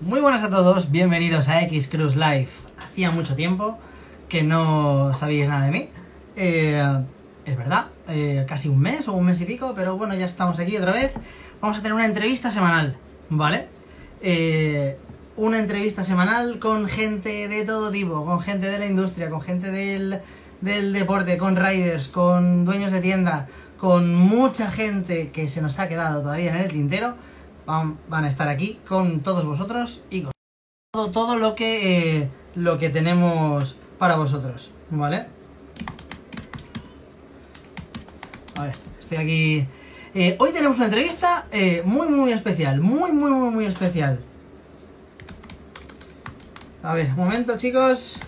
Muy buenas a todos, bienvenidos a X Cruise Live. Hacía mucho tiempo que no sabíais nada de mí. Eh, es verdad, eh, casi un mes o un mes y pico, pero bueno, ya estamos aquí otra vez. Vamos a tener una entrevista semanal, ¿vale? Eh, una entrevista semanal con gente de todo tipo, con gente de la industria, con gente del, del deporte, con riders, con dueños de tienda, con mucha gente que se nos ha quedado todavía en el tintero. Van, a estar aquí con todos vosotros y con todo, todo lo que eh, lo que tenemos para vosotros, ¿vale? A ver, estoy aquí. Eh, hoy tenemos una entrevista eh, muy, muy especial. Muy, muy, muy, muy especial. A ver, un momento, chicos.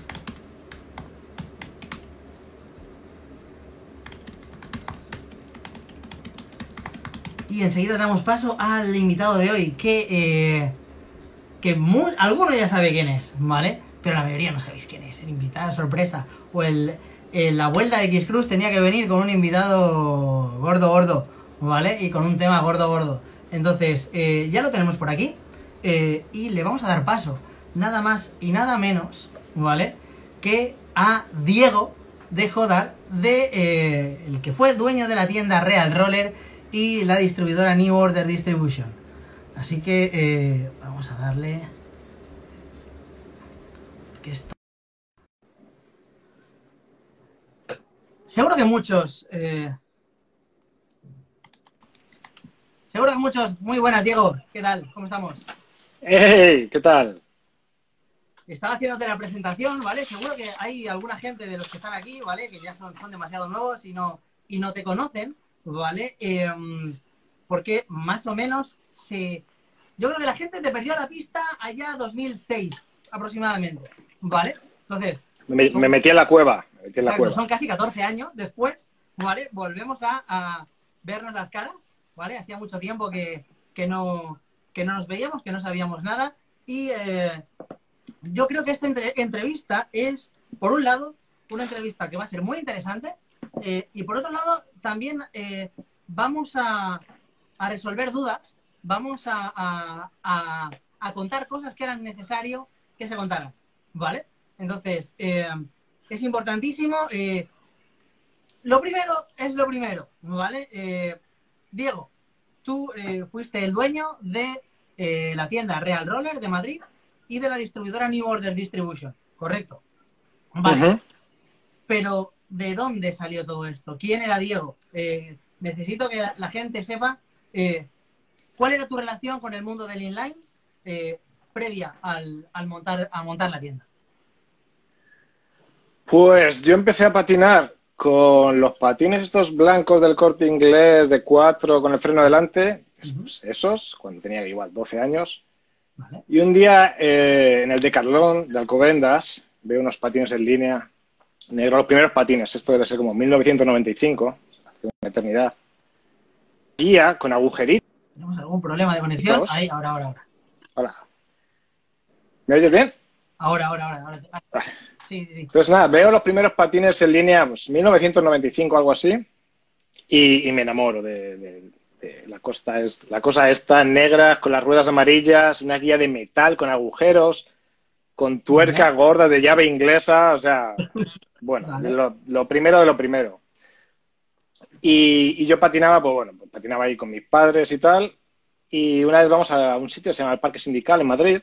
Y enseguida damos paso al invitado de hoy, que, eh, que alguno ya sabe quién es, ¿vale? Pero la mayoría no sabéis quién es, el invitado sorpresa. O el, la vuelta de X-Cruz tenía que venir con un invitado gordo, gordo, ¿vale? Y con un tema gordo, gordo. Entonces, eh, ya lo tenemos por aquí eh, y le vamos a dar paso, nada más y nada menos, ¿vale? Que a Diego de Jodar, de, el que fue dueño de la tienda Real Roller y la distribuidora New Order Distribution. Así que eh, vamos a darle... Porque esto... Seguro que muchos... eh, Seguro que muchos... Muy buenas, Diego. ¿Qué tal? ¿Cómo estamos? ¡Hey! ¿Qué tal? Estaba haciéndote la presentación, ¿vale? Seguro que hay alguna gente de los que están aquí, ¿vale? Que ya son, son demasiado nuevos y no, y no te conocen, ¿vale? Em, porque más o menos se... Yo creo que la gente te perdió la pista allá 2006, aproximadamente, ¿vale? Entonces, Me, me metí en la cueva. Me metí en la exacto, cueva. son casi 14 años después, ¿vale? Volvemos a, a vernos las caras, ¿vale? Hacía mucho tiempo que, que, no, que no nos veíamos, que no sabíamos nada. Y eh, yo creo que esta entre- entrevista es, por un lado, una entrevista que va a ser muy interesante. Eh, y por otro lado, también eh, vamos a, a resolver dudas, vamos a, a- contar cosas que eran necesario que se contaran, ¿vale? Entonces, eh, es importantísimo. lo primero es lo primero, ¿vale? Diego, tú fuiste el dueño de la tienda Real Roller de Madrid y de la distribuidora New Order Distribution, ¿correcto? Vale, pero ¿de dónde salió todo esto? ¿Quién era Diego? Eh, necesito que la, gente sepa eh, cuál era tu relación con el mundo del inline eh, previa al, al montar, a montar la tienda. Pues yo empecé a patinar con los patines estos blancos del corte inglés de cuatro con el freno delante, Ujú. pues esos, cuando tenía igual 12 años. ¿Vale? Y un día eh, en el Decathlon de Alcobendas veo unos patines en línea, negro, los primeros patines, esto debe ser como 1995, hace una eternidad. Guía con agujeritos. ¿Tenemos algún problema de conexión? Ahí, ahora, ahora, ahora. Hola. ¿Me oyes bien? Ahora, ahora, ahora. ahora. Ah. Sí, sí, sí. Entonces, nada, veo los primeros patines en línea, pues 1995, algo así, y, y me enamoro de, de- de la, costa es, la cosa esta negra, con las ruedas amarillas, una guía de metal con agujeros, con tuerca Vale. gorda de llave inglesa, o sea, bueno, Vale. lo, lo primero de lo primero. Y, y yo patinaba, pues bueno, pues patinaba ahí con mis padres y tal, y una vez vamos a un sitio que se llama el Parque Sindical en Madrid,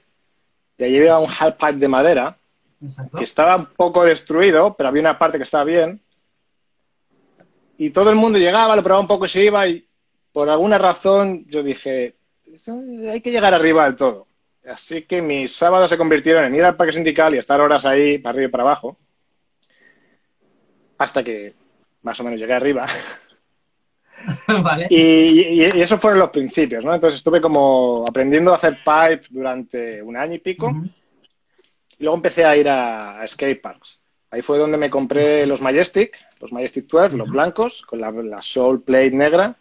y allí había un halfpipe de madera, Exacto. que estaba un poco destruido, pero había una parte que estaba bien. Y todo el mundo llegaba, lo probaba un poco y se iba y por alguna razón yo dije, "Esto hay que llegar arriba del todo. Así que mis sábados se convirtieron en ir al parque sindical y estar horas ahí para arriba y para abajo. Hasta que más o menos llegué arriba. vale. Y, y- y esos fueron los principios, ¿no? Entonces estuve como aprendiendo a hacer pipe durante un año y pico. Y luego empecé a ir a, a skate parks. Ahí fue donde me compré los Majestic, los Majestic 12, los blancos, con la, la Soul Plate negra.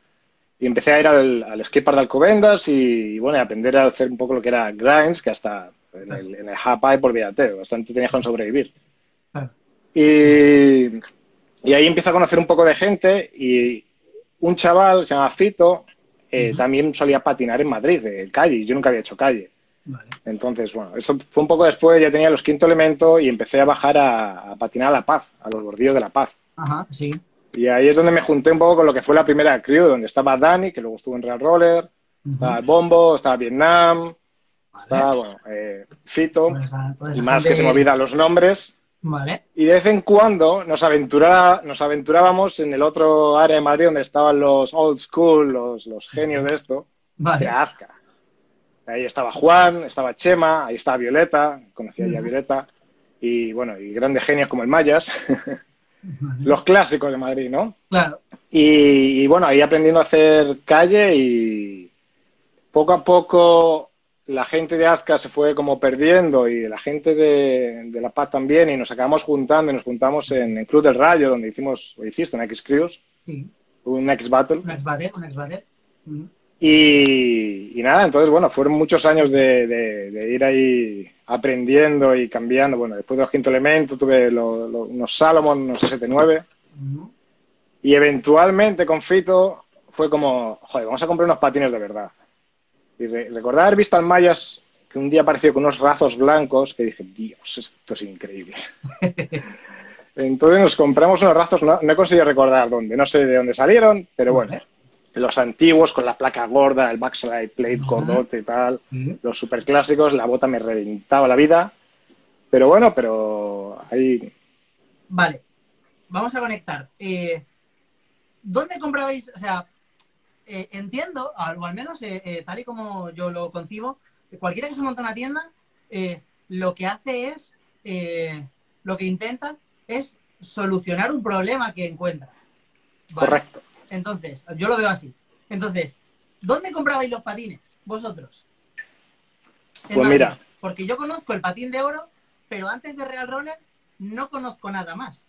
Y empecé a ir al, al skatepark de Alcobendas y, bueno, a aprender a hacer un poco lo que era grinds, que hasta en el, en el half pipe, olvídate, bastante tenías con sobrevivir. Claro. Y, y ahí empiezo a conocer un poco de gente y un chaval, se llama Fito, eh, también solía patinar en Madrid, de calle. Yo nunca había hecho calle. Vale. Entonces, bueno, eso fue un poco después, ya tenía los quinto elemento y empecé a bajar a, a patinar a La Paz, a los bordillos de La Paz. Ajá, sí. Y ahí es donde me junté un poco con lo que fue la primera crew, donde estaba Dani, que luego estuvo en Real Roller, estaba el Bombo, estaba Vietnam, estaba, bueno, eh, Fito, esa- toda esa y más que se me olvidan los nombres. Vale. Y de vez en cuando nos, aventura, nos aventurábamos en el otro área de Madrid donde estaban los old school, los, los genios de esto, Vale. de Azca. Ahí estaba Juan, estaba Chema, ahí estaba Violeta, conocía ya a. Violeta, y bueno, y grandes genios como el Mayas, Vale. los clásicos de Madrid, ¿no? Claro. Y, y, bueno, ahí aprendiendo a hacer calle y poco a poco la gente de Azca se fue como perdiendo y la gente de, de La Paz también y nos acabamos juntando y nos juntamos en el Club del Rayo donde hicimos, o hiciste un X Crews, Sí. un X Battle. Un ex-bater, un ex-bater. Ujú. Y, y nada, entonces bueno, fueron muchos años de, de- de ir ahí aprendiendo y cambiando. Bueno, después de los quinto elemento tuve lo- lo- unos Salomon, unos S79. Ujú. Y eventualmente con Fito fue como, joder, vamos a comprar unos patines de verdad. Y re- recordar haber visto al Mayas que un día apareció con unos razos blancos que dije, Dios, esto es increíble. Entonces nos compramos unos razos, no, no he conseguido recordar dónde, no sé de dónde salieron, pero bueno, los antiguos con la placa gorda, el backslide plate, Ajá. cordote y tal, Sí. los superclásicos, la bota me reventaba la vida. Pero bueno, pero ahí Vale. Vamos a conectar. Eh, ¿Dónde comprabais? O sea, eh, entiendo, o al menos eh, eh, tal y como yo lo concibo, cualquiera que se monta una tienda, lo que hace es, eh, lo que intenta es solucionar un problema que encuentra. ¿Vale? correcto. Entonces, yo lo veo así. Entonces, ¿dónde comprabais los patines vosotros? En Pues Madrid. mira. Porque yo conozco el patín de oro, pero antes de Real Roller no conozco nada más.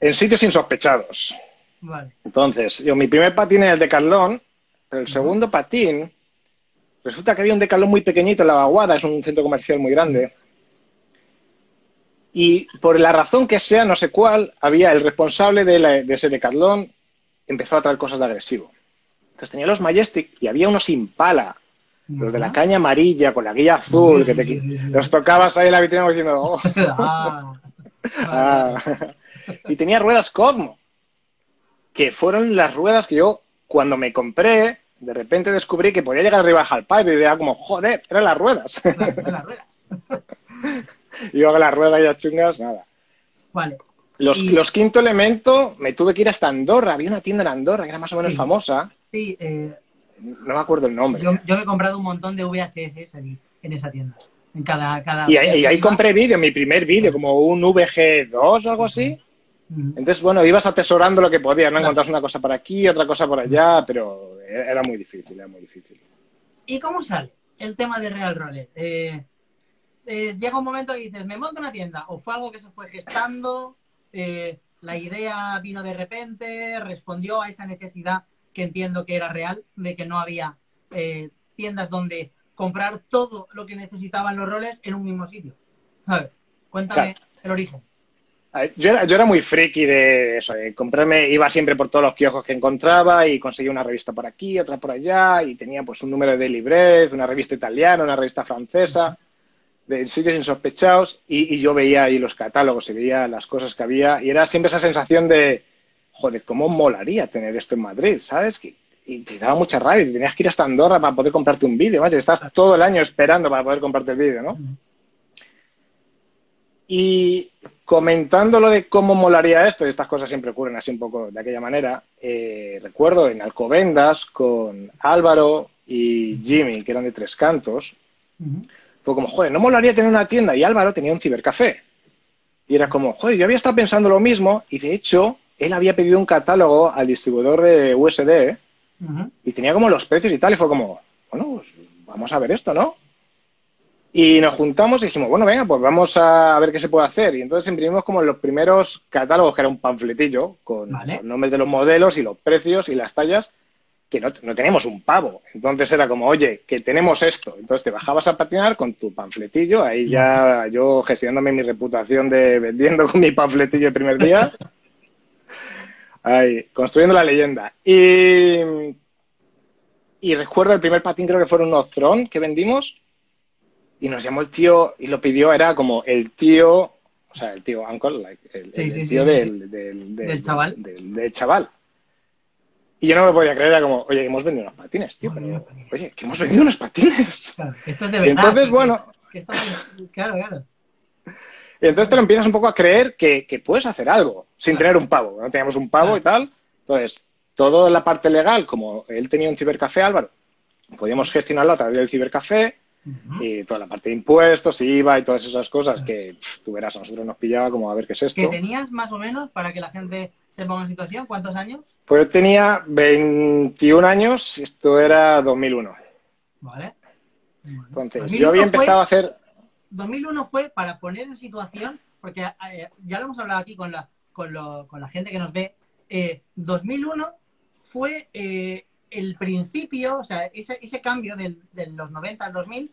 En sitios insospechados. Vale. Entonces, yo mi primer patín en el Decathlon, pero el segundo patín, resulta que había un Decathlon muy pequeñito en La Vaguada, es un centro comercial muy grande. Y por la razón que sea, no sé cuál, había el responsable de, la- de ese Decathlon empezó a traer cosas de agresivo. Entonces tenía los Majestic y había unos Impala, los de la caña amarilla con la guía azul, que te- los tocabas ahí en la vitrina diciendo, "Oh". Ah, Ah. y tenía ruedas Cosmo, que fueron las ruedas que yo, cuando me compré, de repente descubrí que podía llegar arriba al pipe y era como, joder, eran las ruedas. Las, las ruedas. y yo con las ruedas ya chungas, nada. Vale. Los, Y- los quinto elemento, me tuve que ir hasta Andorra. Había una tienda en Andorra que era más o menos Sí. famosa. Sí, eh, No me acuerdo el nombre. yo, yo me he comprado un montón de VHS allí, en esa tienda. En cada. cada Y ahí, y ahí compré vídeo, mi primer vídeo, como un VG2 o algo así. Entonces, bueno, ibas atesorando lo que podías, ¿no? Encontrás una cosa por aquí, otra cosa por allá, pero era muy difícil, era muy difícil. ¿Y cómo sale el tema de Real Roller? Eh, eh, llega un momento y dices, me monto una tienda, o fue algo que se fue gestando, eh, la idea vino de repente, respondió a esa necesidad que entiendo que era real, de que no había eh, tiendas donde comprar todo lo que necesitaban los rollers en un mismo sitio. ¿Sabes? Cuéntame el origen. A ver, Yo era, yo era muy friki de eso, de comprarme, iba siempre por todos los kioscos que encontraba y conseguía una revista por aquí, otra por allá, y tenía pues un número de Breath, una revista italiana, una revista francesa, de sitios insospechados, y, y yo veía ahí los catálogos y veía las cosas que había, y era siempre esa sensación de, joder, ¿cómo molaría tener esto en Madrid? ¿Sabes? Que, y te daba mucha rabia, tenías que ir hasta Andorra para poder comprarte un vídeo, macho, estás todo el año esperando para poder comprarte el vídeo, ¿no? Y comentando lo de cómo molaría esto, y estas cosas siempre ocurren así un poco de aquella manera, eh, recuerdo en Alcobendas con Álvaro y Jimmy, que eran de Tres Cantos. Fue como, joder, no molaría tener una tienda y Álvaro tenía un cibercafé. Y era como, joder, yo había estado pensando lo mismo y de hecho él había pedido un catálogo al distribuidor de USD Ujú. y tenía como los precios y tal y fue como, bueno, pues vamos a ver esto, ¿no? Y nos juntamos y dijimos, bueno, venga, pues vamos a ver qué se puede hacer. Y entonces imprimimos como los primeros catálogos, que era un panfletillo con Vale. los nombres de los modelos y los precios y las tallas, que no, no teníamos un pavo. Entonces era como, oye, que tenemos esto. Entonces te bajabas a patinar con tu panfletillo, ahí ya yo gestionándome mi reputación de vendiendo con mi panfletillo el primer día. Ahí, construyendo la leyenda. Y, y recuerdo el primer patín, creo que fueron unos Tron que vendimos. Y nos llamó el tío y lo pidió, era como el tío, o sea, el tío Uncle, like, el, Sí, el sí, sí, tío sí. del, del, Del chaval. Del chaval. Y yo no me podía creer, era como, oye, que hemos vendido unos patines, tío. Pero, oye, que hemos vendido unos patines. Claro, esto es de Y verdad. entonces, que- bueno, que claro, claro. Y entonces te lo empiezas un poco a creer que, que puedes hacer algo sin Claro. tener un pavo. No teníamos un pavo Claro. y tal. Entonces, toda la parte legal, como él tenía un cibercafé, Álvaro, podíamos gestionarlo a través del cibercafé Y toda la parte de impuestos, IVA y todas esas cosas que pff, tú verás, a nosotros nos pillaba como a ver qué es esto. tenías más o menos, para que la gente se ponga en situación, ¿cuántos años? Pues yo tenía 21 años y esto era 2001. Vale. Bueno, Entonces, 2001 yo había fue- empezado a hacer... 2001 fue para poner en situación, porque eh, ya lo hemos hablado aquí con la, con lo- con la gente que nos ve, eh, 2001 fue eh, el principio, o sea, ese, ese cambio del- de los 90 al 2000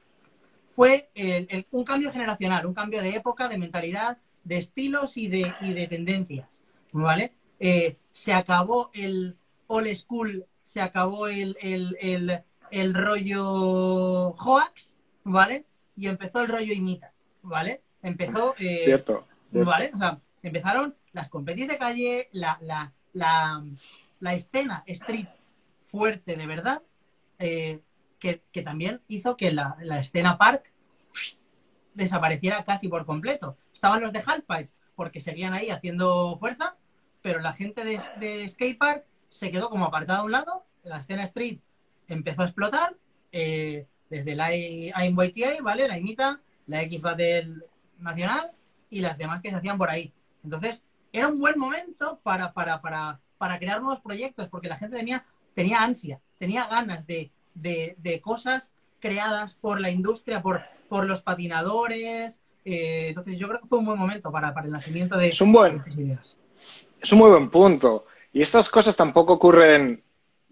fue el- el- un cambio generacional, un cambio de época, de mentalidad, de estilos y de, y de tendencias, ¿vale? Eh, se acabó el old school, se acabó el, el, el, el rollo hoax, ¿vale? Y empezó el rollo imita, ¿vale? Empezó... eh, Cierto. cierto. ¿Vale? O sea, empezaron las competis de calle, la, la, la, la escena street fuerte de verdad, eh, que, que también hizo que la, la escena park desapareciera casi por completo. Estaban los de Halfpipe porque seguían ahí haciendo fuerza, pero la gente de, de skatepark se quedó como apartada a un lado, la escena street empezó a explotar, eh, desde la IMYTA, ¿vale? La imita, la X del Nacional y las demás que se hacían por ahí. Entonces, era un buen momento para, para, para, para crear nuevos proyectos, porque la gente tenía, tenía ansia, tenía ganas de, de, de cosas creadas por la industria, por, por los patinadores. eh, entonces, yo creo que fue un buen momento para, para el nacimiento de Es un buen, estas ideas. Es un muy buen punto. Y estas cosas tampoco ocurren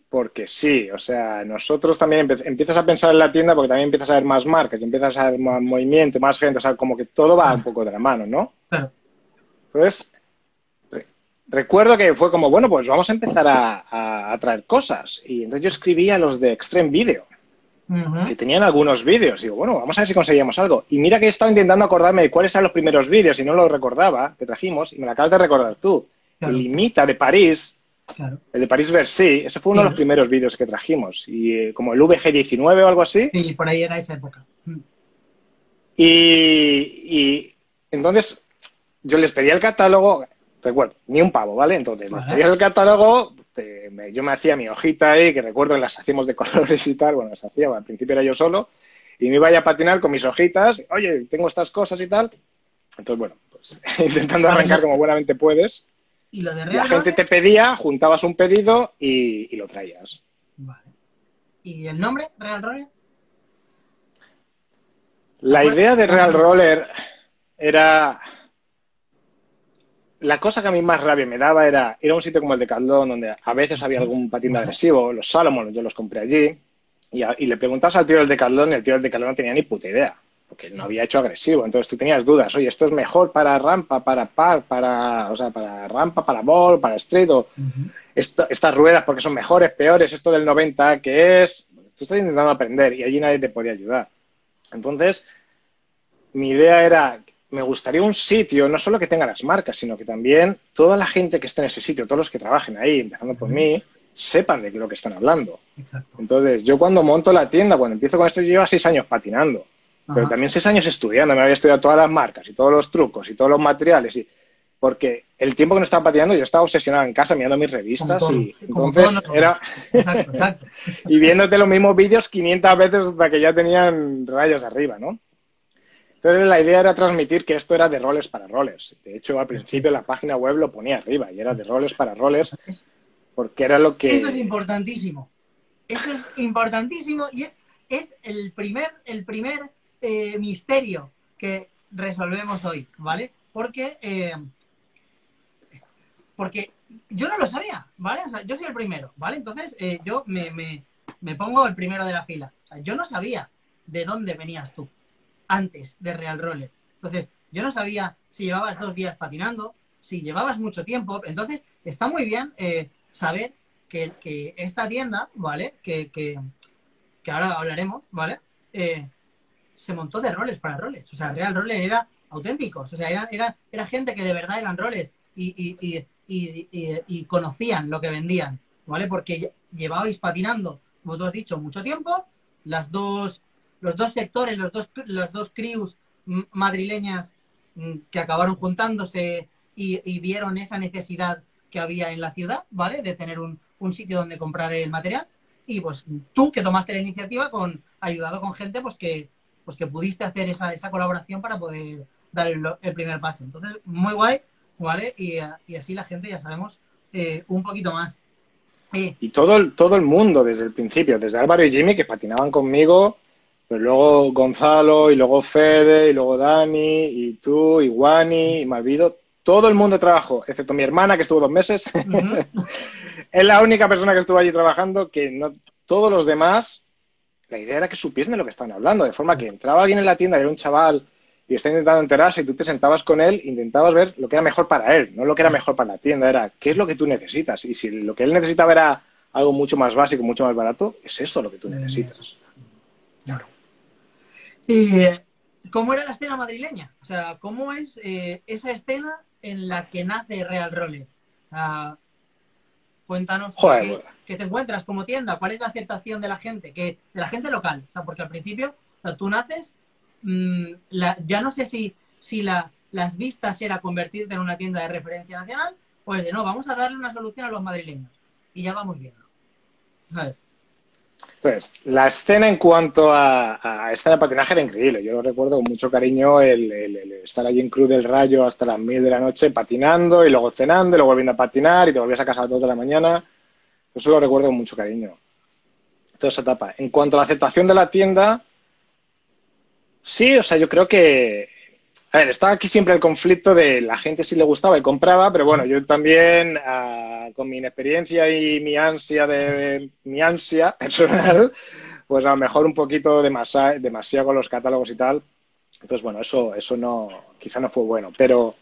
porque sí. O sea, nosotros también empiezas a pensar en la tienda porque también empiezas a ver más marcas, y empiezas a ver más movimiento, más gente. O sea, como que todo va un poco de la mano, ¿no? Claro. Entonces, recuerdo que fue como, bueno, pues vamos a empezar a, a- a traer cosas. Y entonces yo escribí a los de Extreme Video, que tenían algunos vídeos. Digo, bueno, vamos a ver si conseguíamos algo. Y mira que he estado intentando acordarme de cuáles eran los primeros vídeos y no los recordaba que trajimos y me lo acabas de recordar tú. Claro. El Imita de París, Claro. el de París Bercy, ese fue uno de los primeros vídeos que trajimos. Y eh, como el VG19 o algo así. Sí, por ahí era esa época. Y, y entonces yo les pedía el catálogo, recuerdo, ni un pavo, ¿vale? Entonces pedía el catálogo, te- me- yo me hacía mi hojita ahí, que recuerdo que las hacíamos de colores y tal, bueno, las hacía, al principio era yo solo, y me iba a patinar con mis hojitas, oye, tengo estas cosas y tal. Entonces, bueno, pues intentando arrancar como buenamente puedes. Y lo de La Real gente Roller- te pedía, juntabas un pedido y, y lo traías. Vale. ¿Y el nombre, Real Roller? La idea de Real. Roller era. La cosa que a mí más rabia me daba era ir a un sitio como el de Decathlon, donde a veces había algún patín agresivo, los Salomon, yo los compré allí, y, a- y le preguntabas al tío del Decathlon y el tío del Decathlon no tenía ni puta idea, porque no había hecho agresivo. Entonces tú tenías dudas, oye, esto es mejor para rampa, para par, para, o sea, para rampa, para ball, para street, o esto- estas ruedas porque son mejores, peores, esto del 90, que es? Tú estás intentando aprender y allí nadie te podía ayudar. Entonces, mi idea era, me gustaría un sitio, no solo que tenga las marcas, sino que también toda la gente que esté en ese sitio, todos los que trabajen ahí, empezando por mí, sepan de lo que están hablando. Exacto. Entonces, yo cuando monto la tienda, cuando empiezo con esto, yo llevo seis años patinando, pero también seis años estudiando, me había estudiado todas las marcas y todos los trucos y todos los materiales, y porque el tiempo que no estaba patinando yo estaba obsesionado en casa mirando mis revistas y entonces era Exacto, exacto. y viéndote los mismos vídeos 500 veces hasta que ya tenían rayos arriba, ¿no? Entonces la idea era transmitir que esto era de roles para roles. De hecho, al principio la página web lo ponía arriba y era de roles para roles Es- porque era lo que... Eso es importantísimo. Eso es importantísimo y es, es el primer, el primer eh, misterio que resolvemos hoy, ¿vale? Porque, eh, porque yo no lo sabía, ¿vale? O sea, yo soy el primero, ¿vale? Entonces eh, yo me, me- me pongo el primero de la fila. O sea, yo no sabía de dónde venías tú antes de Real Roller. Entonces, yo no sabía si llevabas dos días patinando, si llevabas mucho tiempo. Entonces, está muy bien eh, saber que, esta tienda, ¿vale? Que, que, que ahora hablaremos, ¿vale? Eh, se montó de roles para roles. O sea, Real Roller era auténticos. O sea, era, era, era gente que de verdad eran roles y, y, y, y, conocían lo que vendían, ¿vale? Porque llevabais patinando, como tú has dicho, mucho tiempo. Las dos, los dos sectores, los dos, los dos crews madrileñas que acabaron juntándose y, vieron esa necesidad que había en la ciudad, ¿vale? De tener un, un, sitio donde comprar el material. Y pues tú que tomaste la iniciativa con ayudado con gente pues que pues que pudiste hacer esa, esa colaboración para poder dar el, el primer paso. Entonces, muy guay, ¿vale? Y, y así la gente ya sabemos eh, un poquito más. Eh, y todo el, todo el mundo desde el principio, desde Álvaro y Jimmy que patinaban conmigo, pero luego Gonzalo y luego Fede y luego Dani y tú y Wani y Malvido, todo el mundo trabajó, excepto mi hermana que estuvo dos meses. es la única persona que estuvo allí trabajando que no, todos los demás, la idea era que supiesen de lo que estaban hablando, de forma que entraba alguien en la tienda, era un chaval y está intentando enterarse y tú te sentabas con él, intentabas ver lo que era mejor para él, no lo que era mejor para la tienda, era qué es lo que tú necesitas. Y si lo que él necesitaba era algo mucho más básico, mucho más barato, es eso lo que tú necesitas. Claro. ¿Y eh, cómo era la escena madrileña? O sea, ¿cómo es eh, esa escena en la que nace Real Roller? cuéntanos qué, te encuentras como tienda, cuál es la aceptación de la gente, que, de la gente local. O sea, porque al principio tú naces Mm, ya no sé si, si la, las vistas era convertirte en una tienda de referencia nacional, pues de no, vamos a darle una solución a los madrileños. Y ya vamos viendo. Pues la escena en cuanto a, a escena de patinaje era increíble. Yo lo recuerdo con mucho cariño el, estar allí en Cruz del Rayo hasta las mil de la noche patinando y luego cenando y luego volviendo a patinar y te volvías a casa a las dos de la mañana. Eso lo recuerdo con mucho cariño. Toda esa etapa. En cuanto a la aceptación de la tienda, Sí, o sea, yo creo que. A ver, estaba aquí siempre el conflicto de la gente sí le gustaba y compraba, pero bueno, yo también, ah, con mi inexperiencia y mi ansia de mi ansia personal, pues a lo mejor un poquito demasiado, demasiado con los catálogos y tal. Entonces, bueno, eso, eso no, quizá no fue bueno. Pero,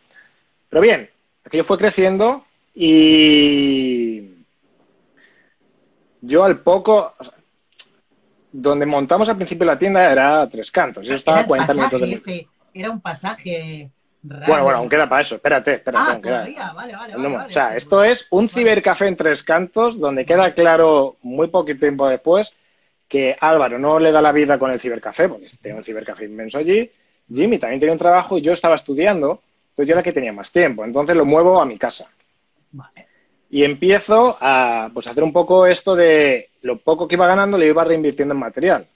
pero bien, aquello fue creciendo y yo al poco, donde montamos al principio la tienda era Tres Cantos. Yo estaba a 40 minutos de Era un pasaje raro. Bueno, bueno, aún queda para eso. Espérate, espérate. Ah, todavía. Vale, vale, vale, O sea, esto es un cibercafé en Tres Cantos donde queda claro muy poquito tiempo después que Álvaro no le da la vida con el cibercafé, porque tiene un cibercafé inmenso allí. Jimmy también tenía un trabajo y yo estaba estudiando, entonces yo era que tenía más tiempo. Entonces lo muevo a mi casa. Vale. Y empiezo a pues, hacer un poco esto de lo poco que iba ganando le iba reinvirtiendo en material.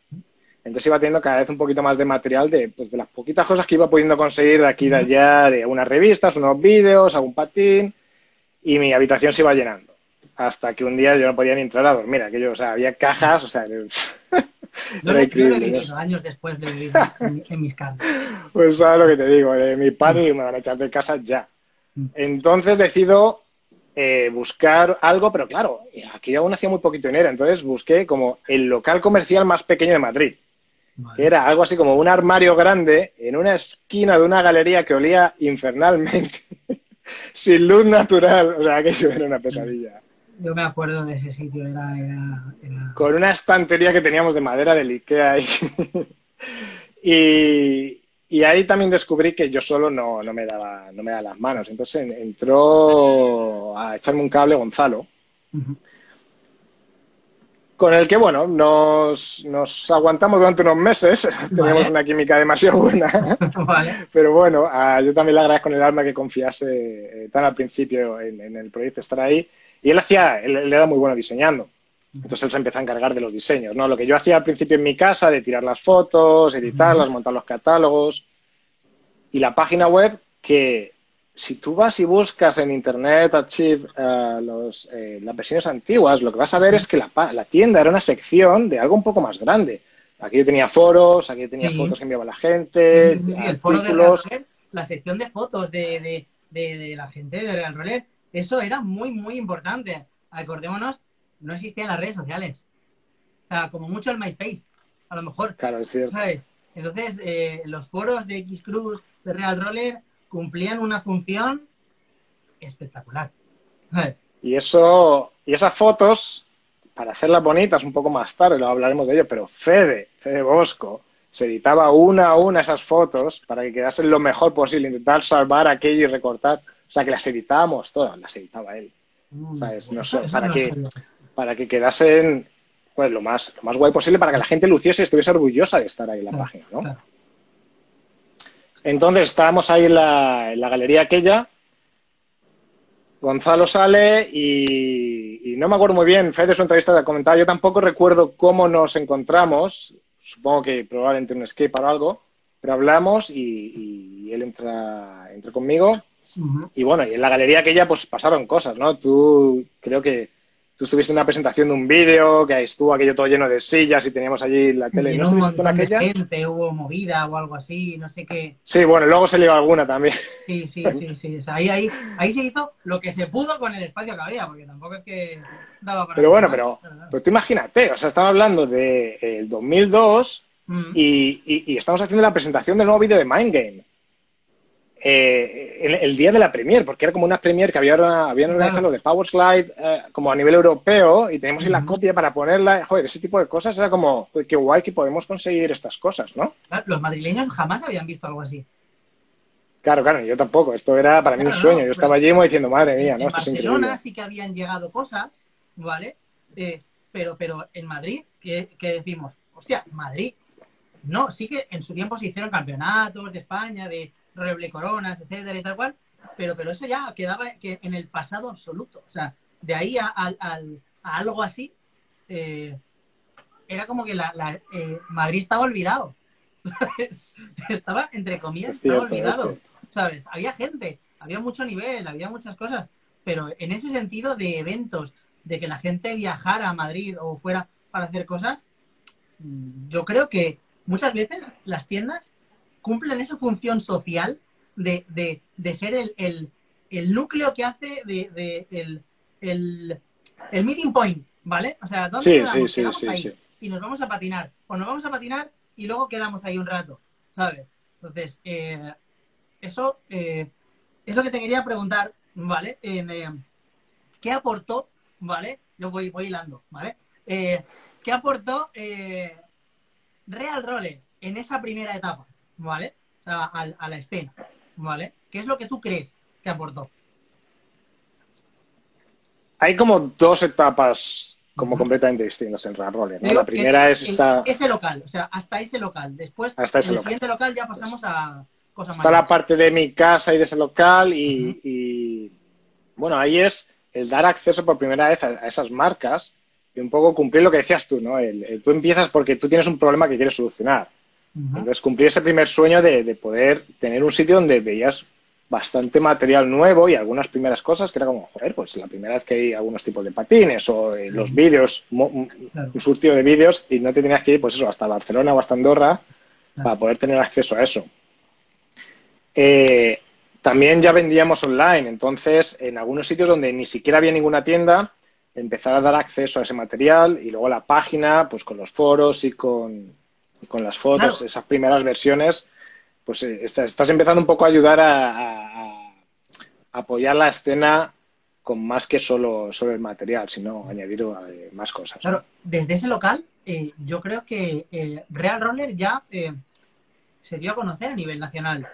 Entonces iba teniendo cada vez un poquito más de material de, pues, de las poquitas cosas que iba pudiendo conseguir de aquí y de allá, de unas revistas, unos vídeos, algún patín, y mi habitación se iba llenando. Hasta que un día yo no podía ni entrar a dormir. Aquello, o sea, había cajas, o sea, no era increíble. años después de vivir en, mis casas. Pues sabes lo que te digo, de mi padre me van a echar de casa ya. Mm. Entonces decido eh, buscar algo, pero claro, aquí aún hacía muy poquito dinero, entonces busqué como el local comercial más pequeño de Madrid. Que era algo así como un armario grande en una esquina de una galería que olía infernalmente, sin luz natural. O sea, aquello era una pesadilla. Yo me acuerdo de ese sitio, era... era, Con una estantería que teníamos de madera del Ikea y, y ahí también descubrí que yo solo no, no, me daba no me daba las manos. Entonces entró a echarme un cable Gonzalo, con el que, bueno, nos, nos aguantamos durante unos meses. Teníamos una química demasiado buena. Pero bueno, yo también le agradezco con el alma que confiase eh, tan al principio en, el proyecto estar ahí. Y él hacía, él, él era muy bueno diseñando. Entonces él se empezó a encargar de los diseños, ¿no? Lo que yo hacía al principio en mi casa, de tirar las fotos, editarlas, montar los catálogos. Y la página web que si tú vas y buscas en Internet Achieve uh, los, eh, las versiones antiguas, lo que vas a ver es que la, la, tienda era una sección de algo un poco más grande. Aquí yo tenía foros, aquí yo tenía fotos que enviaba la gente, sí, el foro de Real Roller, la sección de fotos de, de, de, la gente de Real Roller, eso era muy, muy importante. Acordémonos no existían las redes sociales. O sea, como mucho el MySpace, a lo mejor. Claro, es cierto. Entonces, eh, los foros de X-Cruz, de Real Roller, cumplían una función espectacular. Y eso, y esas fotos, para hacerlas bonitas un poco más tarde, lo hablaremos de ello, pero Fede, Fede Bosco, se editaba una a una esas fotos para que quedasen lo mejor posible, intentar salvar aquello y recortar. O sea, que las editábamos todas, las editaba él. Mm, ¿Sabes? No sé, para no que-. Para que quedasen pues, lo, más, lo más guay posible, para que la gente luciese y estuviese orgullosa de estar ahí en la Claro, página, ¿no? claro. Entonces estábamos ahí en la, en la galería aquella. Gonzalo sale y, y no me acuerdo muy bien, Fede su entrevista te comentaba, yo tampoco recuerdo cómo nos encontramos, supongo que probablemente en un escape o algo, pero hablamos y, y él entra, entra conmigo. Y bueno, y en la galería aquella pues pasaron cosas, ¿no? Tú creo que tú estuviste en una presentación de un vídeo, que estuvo aquello todo lleno de sillas y teníamos allí la tele, ¿no estuviste en aquella? gente, hubo movida o algo así, no sé qué. Sí, bueno, luego se lió alguna también. Sí, sí, sí, sí. O sea, ahí, ahí, ahí se hizo lo que se pudo con el espacio que había, porque tampoco es que daba para. Pero bueno, pero, pero tú imagínate, o sea, estaba hablando del de, el 2002 Mm. y, y- y estamos haciendo la presentación del nuevo vídeo de Mindgame. Eh, el, el día de la premier, porque era como una premier que había, habían organizado Claro. de Power Slide eh, como a nivel europeo y teníamos ahí la copia para ponerla. Joder, ese tipo de cosas era como, "Joder, qué guay que podemos conseguir estas cosas, ¿no? Claro, Los madrileños jamás habían visto algo así. Claro, claro, yo tampoco. Esto era para mí un sueño. no, Yo estaba allí como diciendo, madre mía, en ¿no? Esto es Barcelona increíble. sí que habían llegado cosas, ¿vale? Eh, pero, pero en Madrid, ¿qué, qué decimos? Hostia, Madrid. No, sí que en su tiempo se hicieron campeonatos de España, de Reble Coronas, etcétera y tal cual, pero, pero eso ya quedaba que en el pasado absoluto. O sea, de ahí a, al- al- a algo así, eh, era como que la, la, eh, Madrid estaba olvidado. estaba, entre comillas, Es estaba cierto, es olvidado. ¿sabes? Había gente, había mucho nivel, había muchas cosas, pero en ese sentido de eventos, de que la gente viajara a Madrid o fuera para hacer cosas, mm, yo creo que muchas veces las tiendas cumplen esa función social de, de, de ser el, el, el núcleo que hace de, el, el, el meeting point, ¿vale? O sea, ¿dónde Sí, quedamos? sí, sí, Quedamos sí, ahí y nos vamos a patinar. O nos vamos a patinar y luego quedamos ahí un rato, ¿sabes? Entonces, eh, eso eh, es lo que te quería preguntar, ¿vale? En, eh, ¿Qué aportó, ¿vale? Yo voy, voy hilando, ¿vale? ¿Qué aportó Real Roller en esa primera etapa, ¿vale? A, a- a la escena, ¿vale? ¿Qué es lo que tú crees que aportó? Hay como dos etapas como completamente distintas en Run Roller. ¿no? Digo, La primera es esta, Ese local, o sea, hasta ese local. Después, Hasta ese en el local. siguiente local ya pasamos a cosas está más. la parte de mi casa y de ese local y, y, bueno, ahí es el dar acceso por primera vez a, a esas marcas y un poco cumplir lo que decías tú, ¿no? El- el- tú empiezas porque tú tienes un problema que quieres solucionar. Entonces, cumplir ese primer sueño de, de poder tener un sitio donde veías bastante material nuevo y algunas primeras cosas que era como, joder, pues la primera vez que hay algunos tipos de patines o eh, los vídeos, Claro. un surtido de vídeos y no te tenías que ir, pues eso, hasta Barcelona o hasta Andorra para poder tener acceso a eso. Eh, también ya vendíamos online, entonces en algunos sitios donde ni siquiera había ninguna tienda, empezar a dar acceso a ese material y luego la página, pues con los foros y con, y con las fotos, Claro. esas primeras versiones, pues eh, estás, estás empezando un poco a ayudar a, a- a apoyar la escena con más que solo, solo el material, sino añadir eh, más cosas. Claro, desde ese local, eh, yo creo que eh, Real Roller ya eh, se dio a conocer a nivel nacional.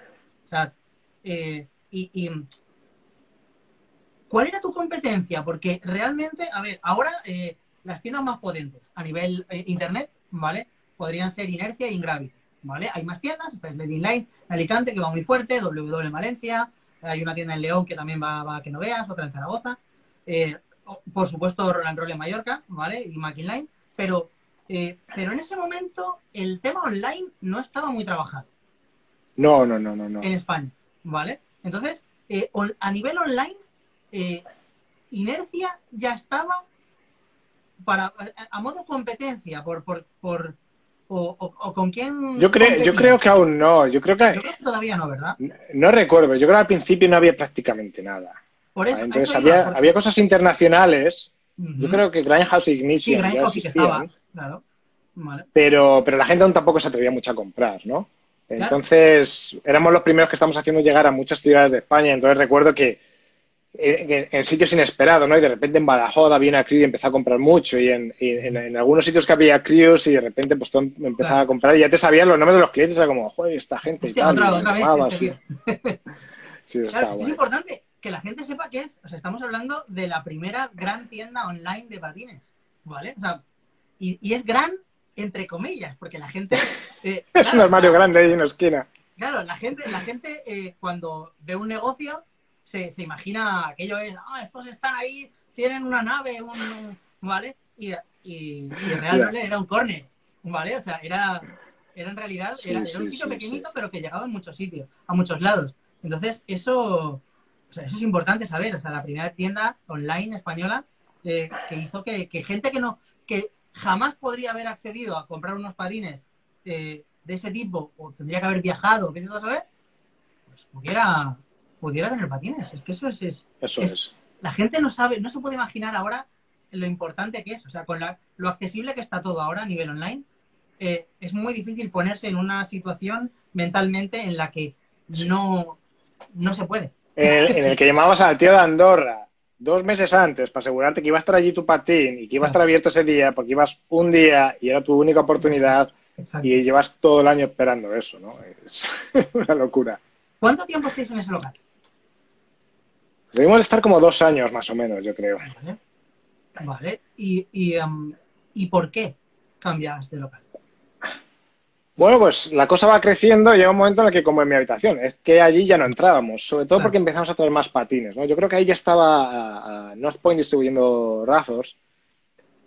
O sea, y, y, ¿cuál era tu competencia? Porque realmente, a ver, ahora las tiendas más potentes a nivel internet, ¿vale? Podrían ser Inercia e Ingravity, ¿vale? Hay más tiendas, está Sledding Line en Alicante, que va muy fuerte, WW en Valencia, hay una tienda en León que también va, va a que no veas, otra en Zaragoza. Eh, por supuesto Roland Roll en Mallorca, ¿vale? Y Mackinline, pero, eh, pero en ese momento el tema online no estaba muy trabajado No, no, no, no, no. en España, ¿vale? Entonces, eh, on- a nivel online, eh, Inercia ya estaba para a, a modo competencia, por, por, por o, o- o con quién. Yo creo, yo creo que aún no. Yo creo que Yo creo que todavía no, ¿verdad? no recuerdo. Yo creo que al principio no había prácticamente nada. Por eso, Entonces eso había, cosas internacionales. Yo creo que Grindhouse y sí, Ignition ya sí que estaba, existían, claro. Vale. pero, pero la gente aún tampoco se atrevía mucho a comprar, ¿no? Entonces, éramos los primeros que estamos haciendo llegar a muchas ciudades de España. Entonces recuerdo que en, en, sitios inesperados, ¿no? Y de repente en Badajoz había una crew y empezó a comprar mucho y en, y en, en algunos sitios que había crews y de repente pues tú empezaba claro. a comprar y ya te sabían los nombres de los clientes, era como, joder, esta gente Hostia, y tal. otra, otra vez, este sí. Claro, es importante que la gente sepa que es, o sea, estamos hablando de la primera gran tienda online de patines, ¿vale? O sea, y, y es gran entre comillas, porque la gente... eh, Es claro, un armario la- grande ahí en una esquina. Claro, la gente, la gente eh, cuando ve un negocio se, se imagina aquello es, ah, estos están ahí, tienen una nave, un, ¿vale? Y, y, y realmente era un corner, ¿vale? O sea, era, era en realidad, Sí, era, un sitio sí, pequeñito, pero que llegaba en muchos sitios, a muchos lados. Entonces, eso, o sea, eso es importante saber. O sea, la primera tienda online española eh, que hizo que, que gente que no, que jamás podría haber accedido a comprar unos patines eh, de ese tipo, o tendría que haber viajado, a saber, pues pudiera, pudiera tener patines. Es que eso es, es- Eso Es- es. la gente no sabe, no se puede imaginar ahora lo importante que es. O sea, con la- lo accesible que está todo ahora a nivel online, eh, es muy difícil ponerse en una situación mentalmente en la que Sí. no, no se puede. En el, en el que llamabas al tío de Andorra dos meses antes para asegurarte que iba a estar allí tu patín y que iba a estar abierto ese día porque ibas un día y era tu única oportunidad Exacto. y llevas todo el año esperando eso, ¿no? Es una locura. ¿Cuánto tiempo estáis en ese local? Debimos estar como dos años más o menos, yo creo. Vale. Vale. ¿Y, y, em, ¿y por qué cambias de local? Bueno, pues la cosa va creciendo y llega un momento en el que, como en mi habitación, es que allí ya no entrábamos, sobre todo Claro. porque empezamos a traer más patines, ¿no? Yo creo que ahí ya estaba North Point distribuyendo razos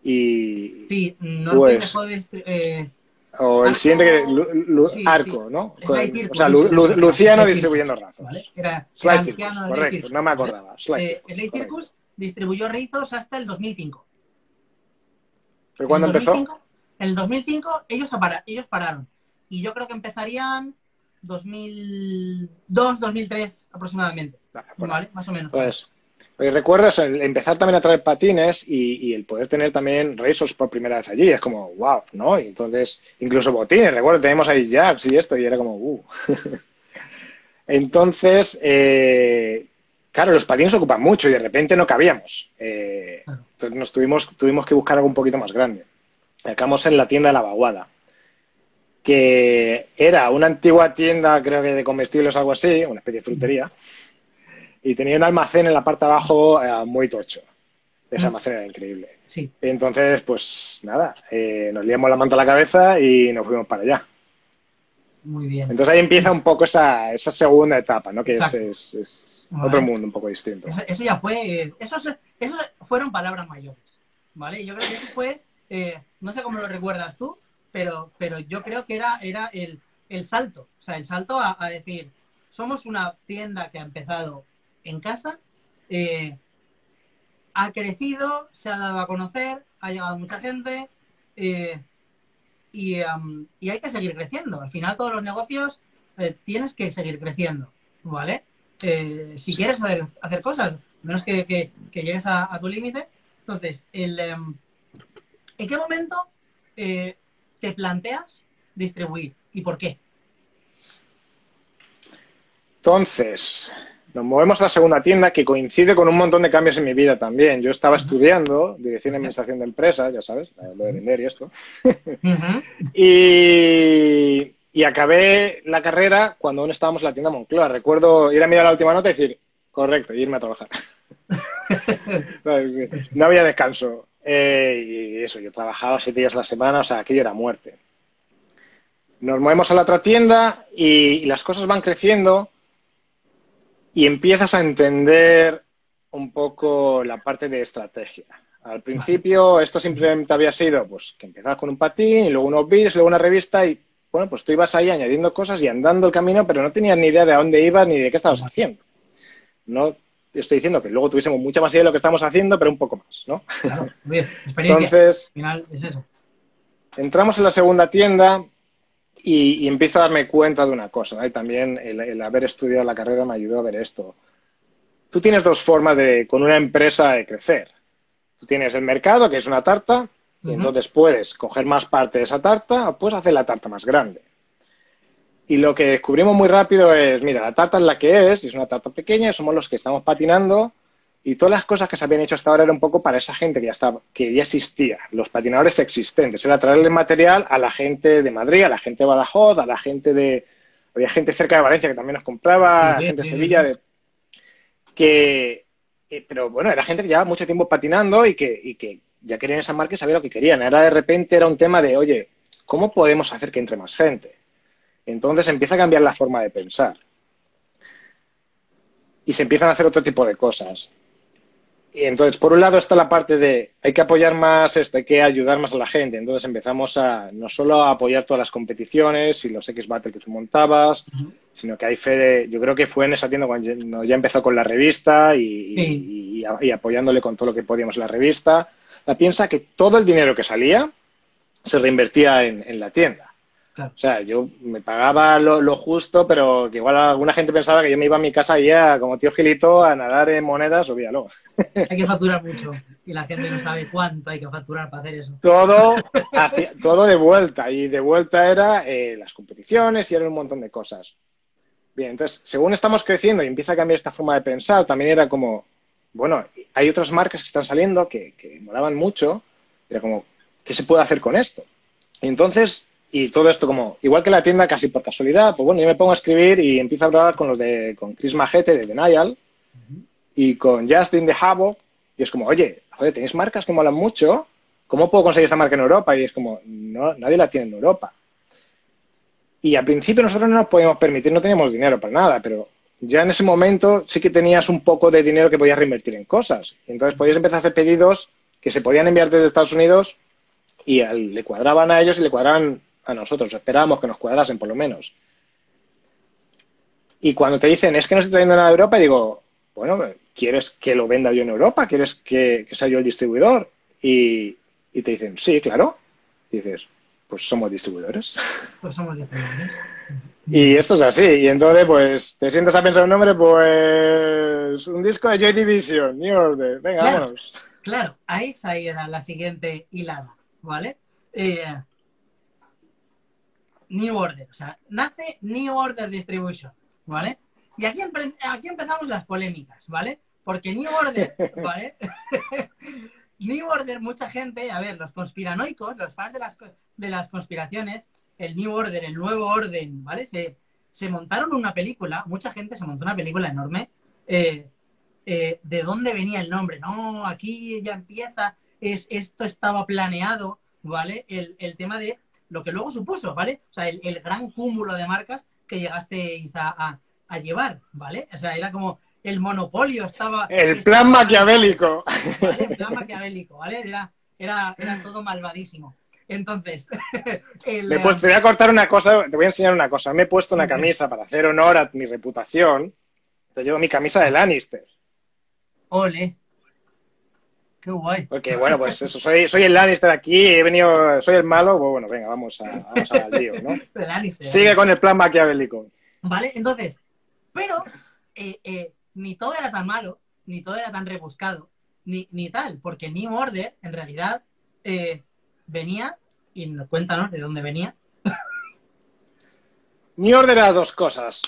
y... Sí, no Pues- dejó de... eh, O el siguiente que... Lu- Lu- sí, arco, sí. ¿no? Circus, o sea, Lu- Luciano distribuyendo razos. ¿vale? Era, era Circus, correcto, Circus, no me acordaba. Eh, Circus, correcto. Circus distribuyó rizos hasta el 2005. ¿Pero cuándo el empezó? 2005, En el 2005 ellos, apara- ellos pararon. Y yo creo que empezarían 2002, 2003 aproximadamente. Vale, bueno, ¿Vale? Más o menos. Pues, pues recuerdo eso, el empezar también a traer patines y, y el poder tener también racers por primera vez allí. Es como, wow, ¿no? Y entonces, incluso botines, recuerdo, tenemos ahí jacks y esto, y era como, uh. entonces, eh, claro, los patines ocupan mucho y de repente no cabíamos. Eh, entonces nos tuvimos, tuvimos que buscar algo un poquito más grande. Acabamos en la tienda de la vaguada, que era una antigua tienda, creo que de comestibles o algo así, una especie de frutería, y tenía un almacén en la parte de abajo eh, muy tocho. Ese almacén era increíble. Sí. Entonces, pues nada, eh, nos liamos la manta a la cabeza y nos fuimos para allá. Muy bien. Entonces ahí empieza un poco esa, esa segunda etapa, ¿no? Que es, Exacto. es- es Vale. otro mundo un poco distinto. Eso, eso ya fue. Esos, esos fueron palabras mayores. ¿Vale? Yo creo que eso fue. eh, no sé cómo lo recuerdas tú, pero, pero yo creo que era, era el, el salto. O sea, el salto a, a decir: somos una tienda que ha empezado en casa, eh, ha crecido, se ha dado a conocer, ha llegado mucha gente. eh, y, y hay que seguir creciendo. Al final, todos los negocios eh, tienes que seguir creciendo, ¿vale? Si quieres hacer, hacer cosas, menos que, que- que llegues a, a tu límite. Entonces, el, em, ¿en qué momento te planteas distribuir y por qué? Entonces, nos movemos a la segunda tienda que coincide con un montón de cambios en mi vida también. Yo estaba estudiando dirección y administración de empresas, ya sabes, lo de vender y esto. Y, y acabé la carrera cuando aún estábamos en la tienda Moncloa. Recuerdo ir a mirar la última nota y decir, correcto, y irme a trabajar. no había descanso. Eh, y eso, yo trabajaba siete días a la semana, o sea, aquello era muerte. Nos movemos a la otra tienda y, y las cosas van creciendo y empiezas a entender un poco la parte de estrategia. Al principio esto simplemente había sido pues que empezabas con un patín y luego unos vídeos, luego una revista y bueno, pues tú ibas ahí añadiendo cosas y andando el camino, pero no tenías ni idea de a dónde ibas ni de qué estabas haciendo. No estoy diciendo que luego tuviésemos mucha más idea de lo que estamos haciendo, pero un poco más, ¿no? Claro, bien, experiencia. Entonces, Al final es eso. entramos en la segunda tienda y, y empiezo a darme cuenta de una cosa, ¿no? Y también el, el haber estudiado la carrera me ayudó a ver esto. Tú tienes dos formas de, con una empresa, de crecer. Tú tienes el mercado, que es una tarta, y entonces puedes coger más parte de esa tarta o puedes hacer la tarta más grande. Y lo que descubrimos muy rápido es, mira, la tarta es la que es, y es una tarta pequeña, y somos los que estamos patinando, y todas las cosas que se habían hecho hasta ahora era un poco para esa gente que ya estaba, que ya existía, los patinadores existentes. Era traerle material a la gente de Madrid, a la gente de Badajoz, a la gente de. Había gente cerca de Valencia que también nos compraba, Sí, gente de Sevilla, de, que. eh, Pero bueno, era gente que llevaba mucho tiempo patinando y que, y que ya querían esa marca y sabía lo que querían. Ahora de repente era un tema de, oye, ¿cómo podemos hacer que entre más gente? Entonces empieza a cambiar la forma de pensar. Y se empiezan a hacer otro tipo de cosas. Y entonces, por un lado está la parte de hay que apoyar más esto, hay que ayudar más a la gente. Entonces empezamos a no solo a apoyar todas las competiciones y los X-Battle que tú montabas, sino que hay fe de, yo creo que fue en esa tienda cuando ya- empezó con la revista y, Sí. y- y- y apoyándole con todo lo que podíamos en la revista. La piensa que todo el dinero que salía se reinvertía en, en la tienda. Claro. O sea, yo me pagaba lo, lo justo, pero que igual alguna gente pensaba que yo me iba a mi casa ya como tío Gilito a nadar en monedas, olvídalo. Hay que facturar mucho y la gente no sabe cuánto hay que facturar para hacer eso. Todo, hacia- todo de vuelta. Y de vuelta era eh, las competiciones y eran un montón de cosas. Bien, entonces, según estamos creciendo y empieza a cambiar esta forma de pensar, también era como, bueno, hay otras marcas que están saliendo que, que molaban mucho. Era como, ¿qué se puede hacer con esto? Y entonces, y todo esto como, igual que la tienda casi por casualidad, pues bueno, yo me pongo a escribir y empiezo a hablar con los de, con Chris Majete de Denial y con Justin de Havoc y es como, oye, joder, tenéis marcas que molan mucho, ¿cómo puedo conseguir esta marca en Europa? Y es como, no, nadie la tiene en Europa. Y al principio nosotros no nos podíamos permitir, no teníamos dinero para nada, pero ya en ese momento sí que tenías un poco de dinero que podías reinvertir en cosas. Y entonces podías empezar a hacer pedidos que se podían enviar desde Estados Unidos y al- le cuadraban a ellos y le cuadraban a nosotros. Esperábamos que nos cuadrasen por lo menos. Y cuando te dicen, es que no estoy trayendo nada de Europa, digo, bueno, ¿quieres que lo venda yo en Europa? ¿Quieres que, que sea yo el distribuidor? Y, y te dicen, sí, claro. Y dices, pues somos distribuidores. Pues somos distribuidores. Y esto es así. Y entonces, pues, te sientas a pensar un nombre, pues, un disco de Joy Division, New Order. Venga, Claro. vámonos. Claro, ahí esa era la siguiente hilada, ¿vale? Eh, New Order, o sea, nace New Order Distribution, ¿vale? Y aquí, aquí empezamos las polémicas, ¿vale? Porque New Order, ¿vale? New Order, mucha gente, a ver, los conspiranoicos, los fans de las, de las conspiraciones, el New Order, el nuevo orden, ¿vale? Se, se montaron una película, mucha gente se montó una película enorme, eh, eh, de dónde venía el nombre. No, aquí ya empieza, es, esto estaba planeado, ¿vale? El, el tema de lo que luego supuso, ¿vale? O sea, el, el gran cúmulo de marcas que llegasteis a, a- a llevar, ¿vale? O sea, era como el monopolio estaba... El estaba- plan maquiavélico. ¿vale? El plan maquiavélico, ¿vale? Era, era, era todo malvadísimo. Entonces, el, Me he puesto- te voy a cortar una cosa, te voy a enseñar una cosa. Me he puesto una camisa para hacer honor a mi reputación. Te llevo mi camisa de Lannister. ole. Qué guay. Porque, bueno, pues eso, soy, soy el Lannister aquí, he venido, soy el malo, pues bueno, venga, vamos, a, vamos al lío, ¿no? Lannister. Sigue con el plan maquiavélico. ¿Vale? Entonces, pero eh, eh, ni todo era tan malo, ni todo era tan rebuscado, ni, ni tal, porque New Order, en realidad, eh, venía, y no- cuéntanos de dónde venía. Mi orden era dos cosas.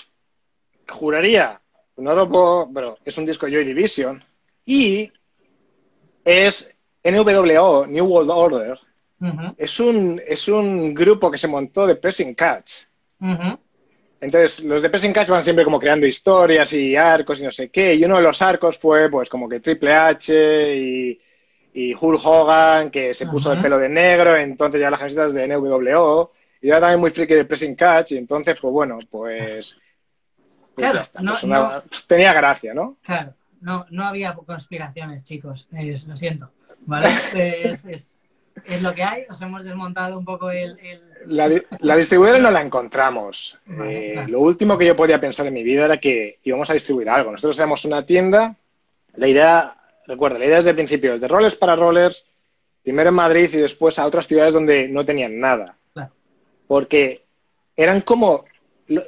Juraría, no lo puedo, pero es un disco Joy Division y es NWO, New World Order. Es un, es un grupo que se montó de Pressing Catch. Entonces, los de Pressing Catch van siempre como creando historias y arcos y no sé qué. Y uno de los arcos fue, pues, como que Triple H y, y Hulk Hogan, que se puso el pelo de negro. Entonces, ya las camisetas de NWO. Y era también muy friki de Pressing Catch. Y entonces, pues, bueno, pues. pues Claro, ya está. no- Pues una- no- pues tenía gracia, ¿no? Claro, no, no había conspiraciones, chicos, es- lo siento. ¿Vale? Es, es- es lo que hay, os hemos desmontado un poco el... el- La, la distribuidora no la encontramos. Vale, Eh, claro. Lo último que yo podía pensar en mi vida era que íbamos a distribuir algo. Nosotros éramos una tienda. La idea, recuerda, la idea desde el principio es de rollers para rollers, primero en Madrid y después a otras ciudades donde no tenían nada. Claro. Porque eran como.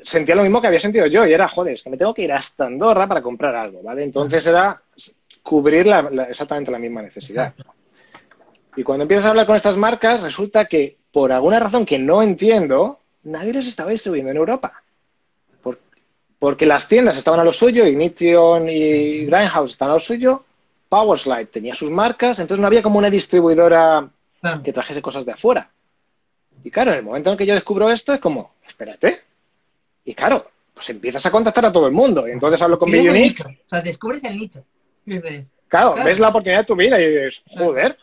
Sentía lo mismo que había sentido yo y era, joder, es que me tengo que ir hasta Andorra para comprar algo, ¿vale? Entonces era cubrir la- la- exactamente la misma necesidad. Y cuando empiezas a hablar con estas marcas, resulta que por alguna razón que no entiendo, nadie les estaba distribuyendo en Europa. Por- porque las tiendas estaban a lo suyo, Ignition y Grindhouse estaban a lo suyo, Powerslide tenía sus marcas, entonces no había como una distribuidora que trajese cosas de afuera. Y claro, en el momento en que yo descubro esto, es como, espérate. Y claro, pues empiezas a contactar a todo el mundo. Y entonces hablo con Billunique. nicho, O sea, descubres el nicho. Dices, Claro, Claro. ves la oportunidad de tu vida y dices, joder.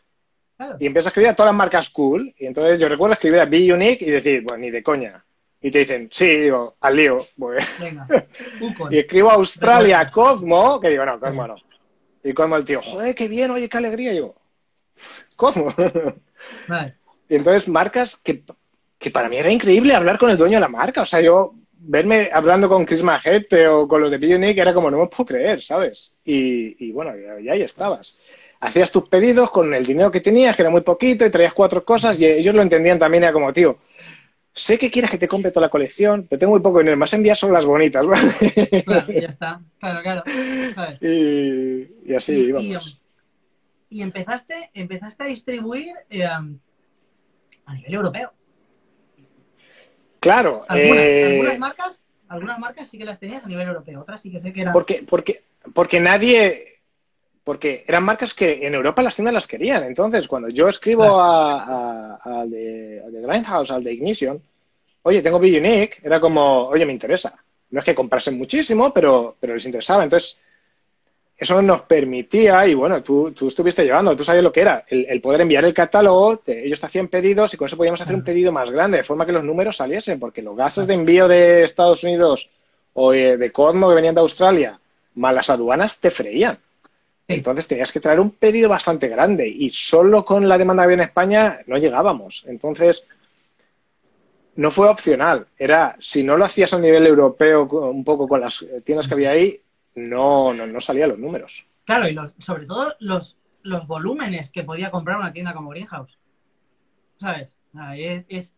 claro, Y empiezas a escribir a todas las marcas cool. Y entonces yo recuerdo escribir a Be Unique y decir, bueno, ni de coña. Y te dicen, sí, digo, al lío. Pues, venga. Y escribo a Australia, Cosmo, que digo, no, Cosmo no. Y Cosmo el tío, joder, qué bien, oye, qué alegría. Y yo, Cosmo. Vale. y entonces marcas que, que para mí era increíble hablar con el dueño de la marca. O sea, yo verme hablando con Chris Majete o con los de Bionic era como, no me puedo creer, ¿sabes? Y, y bueno, y, ahí estabas. Hacías tus pedidos con el dinero que tenías, que era muy poquito, y traías cuatro cosas, y ellos lo entendían también, era como, tío, sé que quieres que te compre toda la colección, pero tengo muy poco dinero, más envías solo las bonitas, ¿vale? Claro, ya está. Claro, claro. y, y así y, íbamos. y empezaste, empezaste a distribuir eh, a nivel europeo. Claro, Algunas, eh, algunas marcas, algunas marcas sí que las tenías a nivel europeo, otras sí que sé que eran. porque, porque, porque nadie, porque eran marcas que en Europa las tiendas las querían. Entonces, cuando yo escribo Claro. a, a- al de, al de Grindhouse, al de Ignition, oye, tengo Be Unique, era como, oye, me interesa. No es que comprasen muchísimo, pero, pero les interesaba. Entonces, eso nos permitía, y bueno, tú, tú estuviste llevando, tú sabías lo que era, el, el poder enviar el catálogo, te- ellos te hacían pedidos y con eso podíamos hacer un pedido más grande, de forma que los números saliesen, porque los gastos de envío de Estados Unidos o eh, de Cosmo que venían de Australia, más las aduanas, te freían. Entonces tenías que traer un pedido bastante grande y solo con la demanda que había en España no llegábamos. Entonces, no fue opcional. Era, si no lo hacías a nivel europeo, un poco con las tiendas que había ahí, no, no, no salían los números. Claro, y los, sobre todo los, los volúmenes que podía comprar una tienda como Greenhouse. ¿Sabes? Es, es,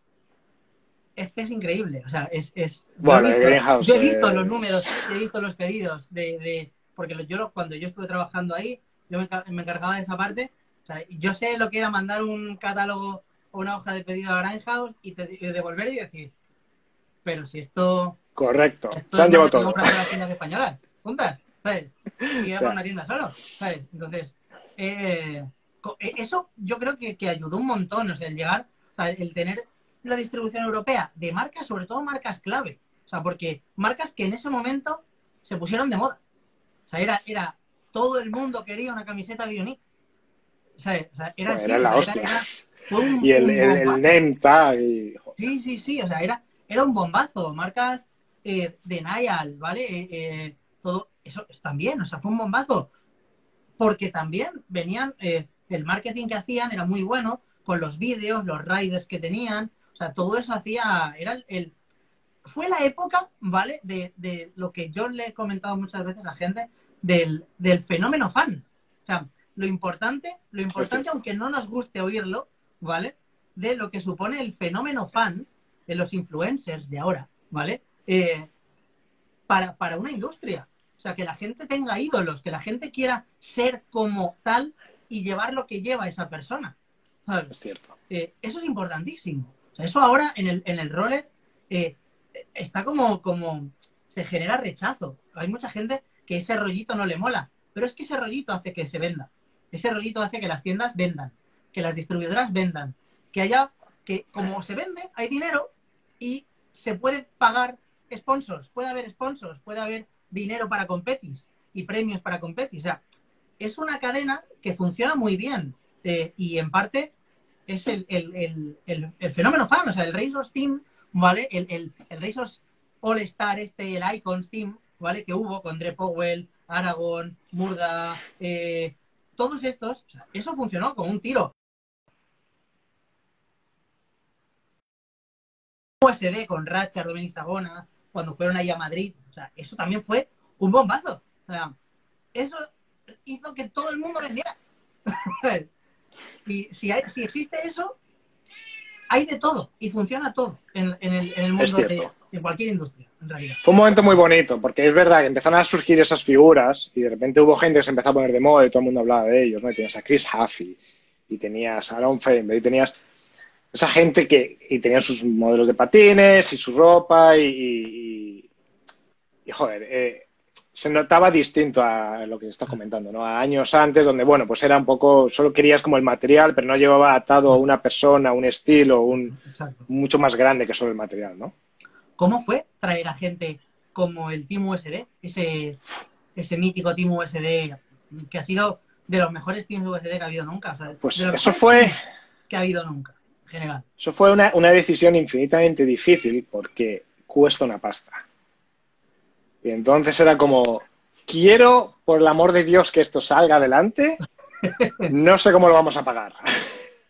es que es increíble. O sea, es. es yo he Bueno, visto- Greenhouse, Yo he visto eh, los números, he visto los pedidos de. de porque yo cuando yo estuve trabajando ahí, yo me, encar- me encargaba de esa parte. O sea, yo sé lo que era mandar un catálogo o una hoja de pedido a Grindhouse y, te- y devolver y decir, pero si esto Correcto. esto Se han llevado todo. las tiendas españolas, juntas, ¿sabes? Y era una tienda solo, ¿sabes? Entonces, eh, eh, eso yo creo que, que ayudó un montón, o sea, el llegar, o sea, el tener la distribución europea de marcas, sobre todo marcas clave, o sea, porque marcas que en ese momento se pusieron de moda. O sea, era, era todo el mundo quería una camiseta Bionic. ¿Sabes? O sea, era así, era la hostia. sea, era- fue un- Y el, un el, el bombazo. name tag y... Sí, sí, sí, o sea, era, era un bombazo. Marcas eh, de Niall, ¿vale? Eh, todo eso es también, o sea, fue un bombazo. Porque también venían, eh, el marketing que hacían era muy bueno, con los vídeos, los riders que tenían, o sea, todo eso hacía, era el, el- fue la época, ¿vale? De, de lo que yo le he comentado muchas veces a gente, del, del fenómeno fan. O sea, lo importante, lo importante, aunque no nos guste oírlo, ¿vale? De lo que supone el fenómeno fan de los influencers de ahora, ¿vale? Eh, para, para una industria. O sea, que la gente tenga ídolos, que la gente quiera ser como tal y llevar lo que lleva esa persona. ¿sabes? Es cierto. Eh, eso es importantísimo. O sea, eso ahora en el, en el roller eh, está como, como se genera rechazo. Hay mucha gente que ese rollito no le mola, pero es que ese rollito hace que se venda. Ese rollito hace que las tiendas vendan, que las distribuidoras vendan, que haya, que como se vende, hay dinero y se puede pagar sponsors, puede haber sponsors, puede haber dinero para competis y premios para competis. O sea, es una cadena que funciona muy bien eh, y en parte es el, el, el, el, fenómeno fan, o sea, el Racers Team, ¿vale? El, el, el All Star, este, el Icons Team, ¿vale? Que hubo con Dre Powell, Aragon, Murda, eh, todos estos, o sea, eso funcionó como un tiro. USD con Ratchard, Dominic Sagona, cuando fueron ahí a Madrid, o sea, eso también fue un bombazo. O sea, eso hizo que todo el mundo vendiera. y si, hay, si existe eso, hay de todo y funciona todo en, en, el, en el, mundo de, de, cualquier industria, en realidad. Fue un momento muy bonito, porque es verdad que empezaron a surgir esas figuras y de repente hubo gente que se empezó a poner de moda y todo el mundo hablaba de ellos, ¿no? Y tenías a Chris Huffy y tenías a Aaron Feinberg y tenías esa gente que y tenían sus modelos de patines y su ropa y, y, y joder, eh, se notaba distinto a lo que estás comentando, ¿no? A años antes, donde, bueno, pues era un poco, solo querías como el material, pero no llevaba atado a una persona, un estilo, un Exacto. mucho más grande que solo el material, ¿no? ¿Cómo fue traer a gente como el Team USD? Ese, ese mítico Team USD que ha sido de los mejores Teams USD que ha habido nunca. O sea, Pues eso fue, Que ha habido nunca, general. eso fue una, una decisión infinitamente difícil porque cuesta una pasta. Y entonces era como, quiero, por el amor de Dios, que esto salga adelante. No sé cómo lo vamos a pagar.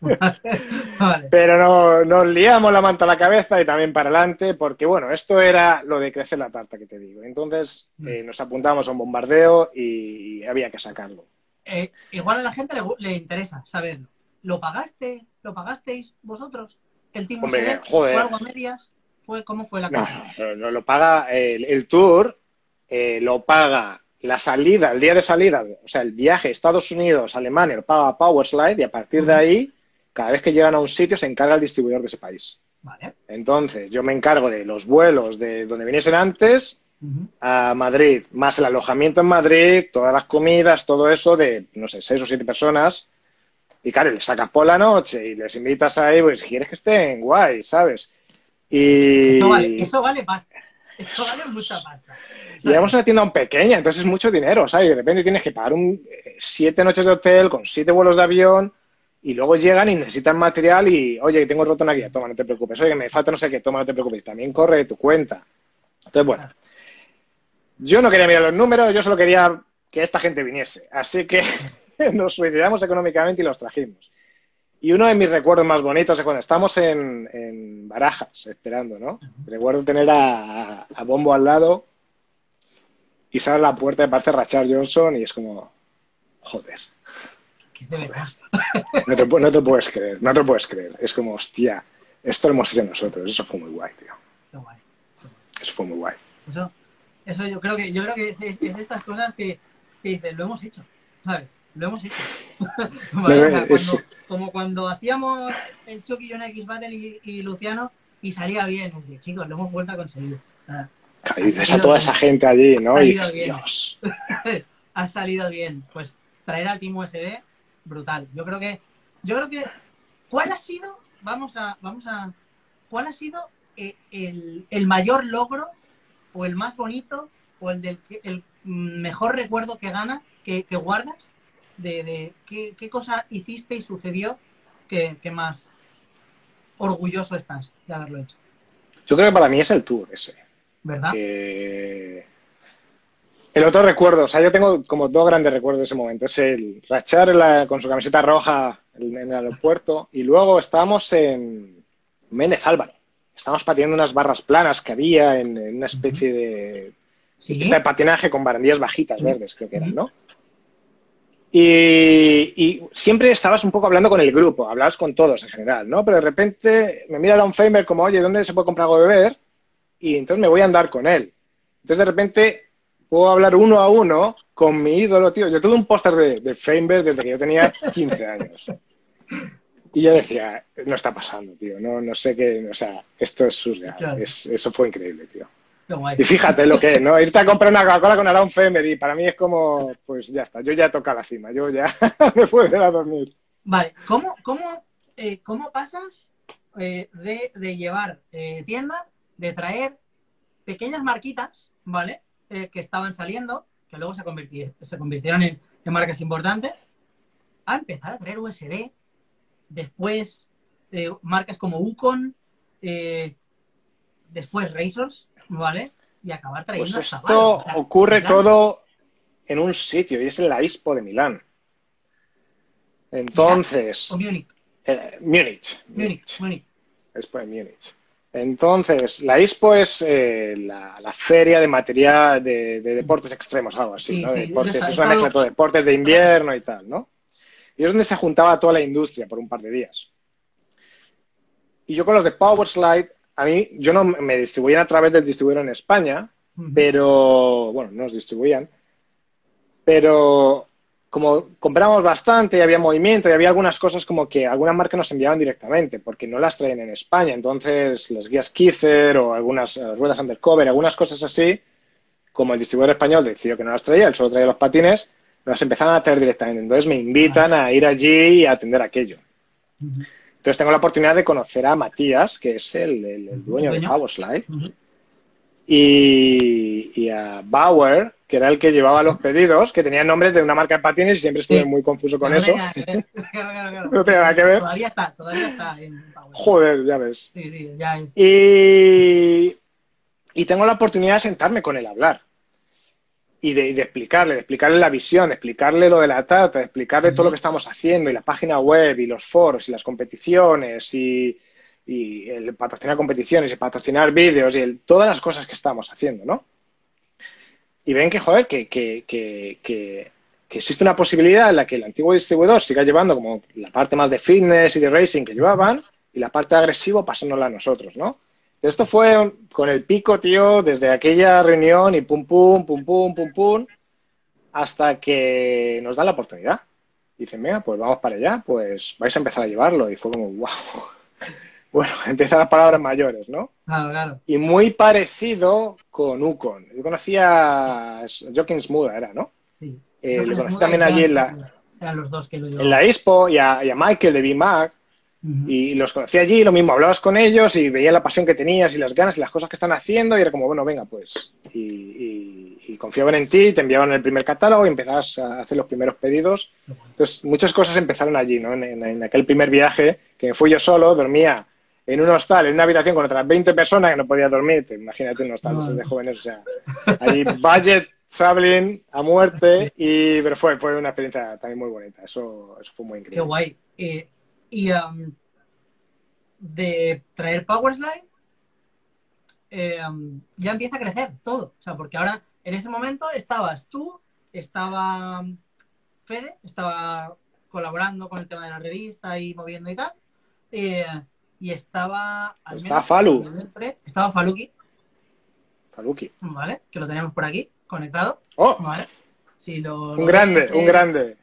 vale. Pero no, nos liamos la manta a la cabeza y también para adelante, porque bueno, esto era lo de crecer la tarta que te digo. Entonces eh, nos apuntamos a un bombardeo y había que sacarlo. Eh, igual a la gente le, le interesa saberlo. ¿Lo pagaste? ¿Lo pagasteis vosotros? ¿El Team Hombre, joder. ¿Fue algo a medias? ¿Fue, ¿Cómo fue la cosa? no, no lo paga el, el tour, eh, lo paga la salida, el día de salida, o sea, el viaje a Estados Unidos, Alemania, lo paga Powerslide y a partir de ahí, cada vez que llegan a un sitio, se encarga el distribuidor de ese país. Vale. Entonces, yo me encargo de los vuelos de donde viniesen antes a Madrid, más el alojamiento en Madrid, todas las comidas, todo eso de, no sé, seis o siete personas. Y claro, les sacas por la noche y les invitas ahí, pues quieres que estén guay, ¿sabes? Y Eso vale, eso vale pasta. Eso vale mucha pasta. llevamos una tienda pequeña, entonces es mucho dinero, ¿sabes? Y de repente tienes que pagar un, eh, siete noches de hotel con siete vuelos de avión y luego llegan y necesitan material y, oye, tengo roto una guía, toma, no te preocupes. Oye, me falta no sé qué, toma, no te preocupes. También corre de tu cuenta. Entonces, bueno, yo no quería mirar los números, yo solo quería que esta gente viniese. Así que nos suicidamos económicamente y los trajimos. Y uno de mis recuerdos más bonitos es cuando estamos en, en Barajas esperando, ¿no? Recuerdo tener a, a Bombo al lado y sale a la puerta y aparece Rachard Johnson y es como, joder, es de verdad. no te, no te puedes creer, no te lo puedes creer. Es como, hostia, esto lo hemos hecho nosotros. Eso fue muy guay, tío. Qué guay. Eso fue muy guay. Eso, eso yo creo que yo creo que es, es- es estas cosas que, que dices, lo hemos hecho, ¿sabes? Lo hemos hecho. Vale, cuando- es- como cuando hacíamos el Chucky John X Battle y, y Luciano y salía bien, de, chicos, lo hemos vuelto a conseguir. Ah, Y ves a toda esa gente allí, ¿no? Ha Y dices. Dios. ha salido bien. Pues traer al Team USD, brutal. Yo creo que, yo creo que, ¿cuál ha sido? Vamos a, vamos a, ¿cuál ha sido eh, el, el mayor logro o el más bonito o el del el mejor recuerdo que gana, que, que guardas de, de qué, qué cosa hiciste y sucedió que, que más orgulloso estás de haberlo hecho, Yo creo que para mí es el tour ese. ¿verdad? Eh, El otro recuerdo, o sea, yo tengo como dos grandes recuerdos de ese momento. Es el Rachar la- con su camiseta roja en, en el aeropuerto y luego estábamos en Méndez Álvaro. Estábamos patinando unas barras planas que había en, en una especie de Sí. pista de patinaje con barandillas bajitas verdes, creo que eran, ¿no? Y, y siempre estabas un poco hablando con el grupo, hablabas con todos en general, ¿no? Pero de repente me mira Don Famer como, oye, ¿dónde se puede comprar algo de beber? Y entonces me voy a andar con él. Entonces de repente puedo hablar uno a uno con mi ídolo, tío. Yo tuve un póster de, de Famer desde que yo tenía 15 años. Y yo decía, no está pasando, tío. No, no sé qué, o sea, esto es surreal. Claro. Es- eso fue increíble, tío. Y fíjate lo que es, ¿no? Irte a comprar una Coca-Cola con Aaron Femer y para mí es como, pues ya está, yo ya he tocado la cima, yo ya me puedo ir a dormir. Vale, ¿cómo, cómo, eh, cómo pasas eh, de, de llevar eh, tienda, de traer pequeñas marquitas, ¿vale? Eh, que estaban saliendo, que luego se, convirti- se convirtieron en, en marcas importantes, a empezar a traer USB, después marcas como Ucon, después Razors, ¿vale? Y acabar trayendo Pues esto Valo, o sea, ocurre todo en un sitio y es en la ISPO de Milán. Entonces, Múnich, eh, Múnich. Múnich, Múnich. De Múnich. Entonces, la ISPO es eh, la, la feria de material de, de deportes extremos, algo así, Sí, ¿no? De sí, deportes, es una mezcla todo, deportes de invierno y tal, ¿no? Y es donde se juntaba toda la industria por un par de días. Y yo con los de Powerslide, a mí, yo no me distribuían a través del distribuidor en España, Ujú. pero, bueno, nos distribuían, pero como compramos bastante y había movimiento y había algunas cosas como que algunas marcas nos enviaban directamente porque no las traen en España, entonces las guías Kizer o algunas eh, ruedas undercover, algunas cosas así, como el distribuidor español decidió que no las traía, él solo traía los patines, las empezaron a traer directamente. Entonces me invitan a ir allí y a atender aquello. Entonces tengo la oportunidad de conocer a Matías, que es el, el, dueño de Powerslide, y, y, a Bauer, que era el que llevaba los pedidos, que tenía nombre de una marca de patines y siempre estuve muy confuso con eso. no tiene nada que ver. Todavía está, todavía está en Power. Joder, ya ves. Sí, sí, ya es. Y, y tengo la oportunidad de sentarme con él a hablar. Y de, de, explicarle, de explicarle la visión, de explicarle lo de la tarta, de explicarle todo lo que estamos haciendo y la página web y los foros y las competiciones y, y el patrocinar competiciones y patrocinar vídeos y el, todas las cosas que estamos haciendo, ¿no? Y ven que, joder, que, que, que, que, existe una posibilidad en la que el antiguo distribuidor siga llevando como la parte más de fitness y de racing que llevaban y la parte de agresivo pasándola a nosotros, ¿no? Esto fue con el pico, tío, desde aquella reunión y pum, pum, pum, pum, pum, pum, hasta que nos dan la oportunidad. dicen, mira, pues vamos para allá, pues vais a empezar a llevarlo. Y fue como, wow. Bueno, empiezan las palabras mayores, ¿no? Claro, claro. Y muy parecido con Ukon. Yo conocía a Joaquín Smuda, era, ¿no? Sí. Eh, lo conocí también allí en la, Eran los dos que lo en la Expo y a, y a Michael de BMAC. Y los conocí allí, lo mismo, hablabas con ellos y veía la pasión que tenías y las ganas y las cosas que están haciendo y era como, bueno, venga, pues. Y, y, y confiaban en ti, te enviaban el primer catálogo y empezabas a hacer los primeros pedidos. Entonces, muchas cosas empezaron allí, ¿no? En, en, en aquel primer viaje, que fui yo solo, dormía en un hostal, en una habitación con otras 20 personas que no podía dormir. Te, imagínate un hostal no. de jóvenes, o sea, ahí budget traveling a muerte, y, pero fue, fue una experiencia también muy bonita. Eso, eso fue muy increíble. Qué guay. Eh, y um, de traer Powerslide, eh, um, ya empieza a crecer todo. O sea, porque ahora, en ese momento, estabas tú, estaba Fede, estaba colaborando con el tema de la revista y moviendo y tal. Eh, y estaba. Al Está Falu. Entré, estaba Faluki. Faluki. Vale, que lo tenemos por aquí, conectado. Oh. Vale. Sí, lo, un lo grande, ves, un es, grande.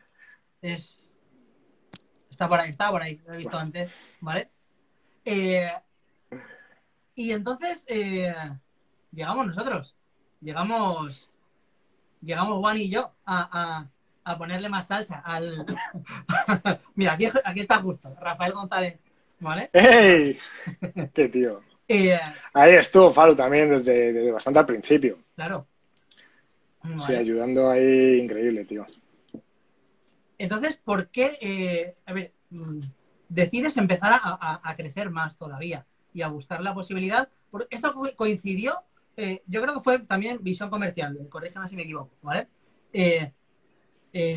Es. Está por ahí, está por ahí, lo he visto bueno. antes. Vale. Eh, y entonces eh, llegamos nosotros. Llegamos. Llegamos Juan y yo a, a, a ponerle más salsa al. Mira, aquí, aquí está justo. Rafael González ¿Vale? ¡Ey! ¡Qué tío! Eh, Ahí estuvo Falo también desde, desde, bastante al principio. Claro. Vale. Sí, ayudando ahí, increíble, tío. Entonces, ¿por qué, eh, a ver, decides empezar a, crecer más todavía y a buscar la posibilidad? Esto coincidió, eh, yo creo que fue también visión comercial, corrígeme si me equivoco, ¿vale? Eh,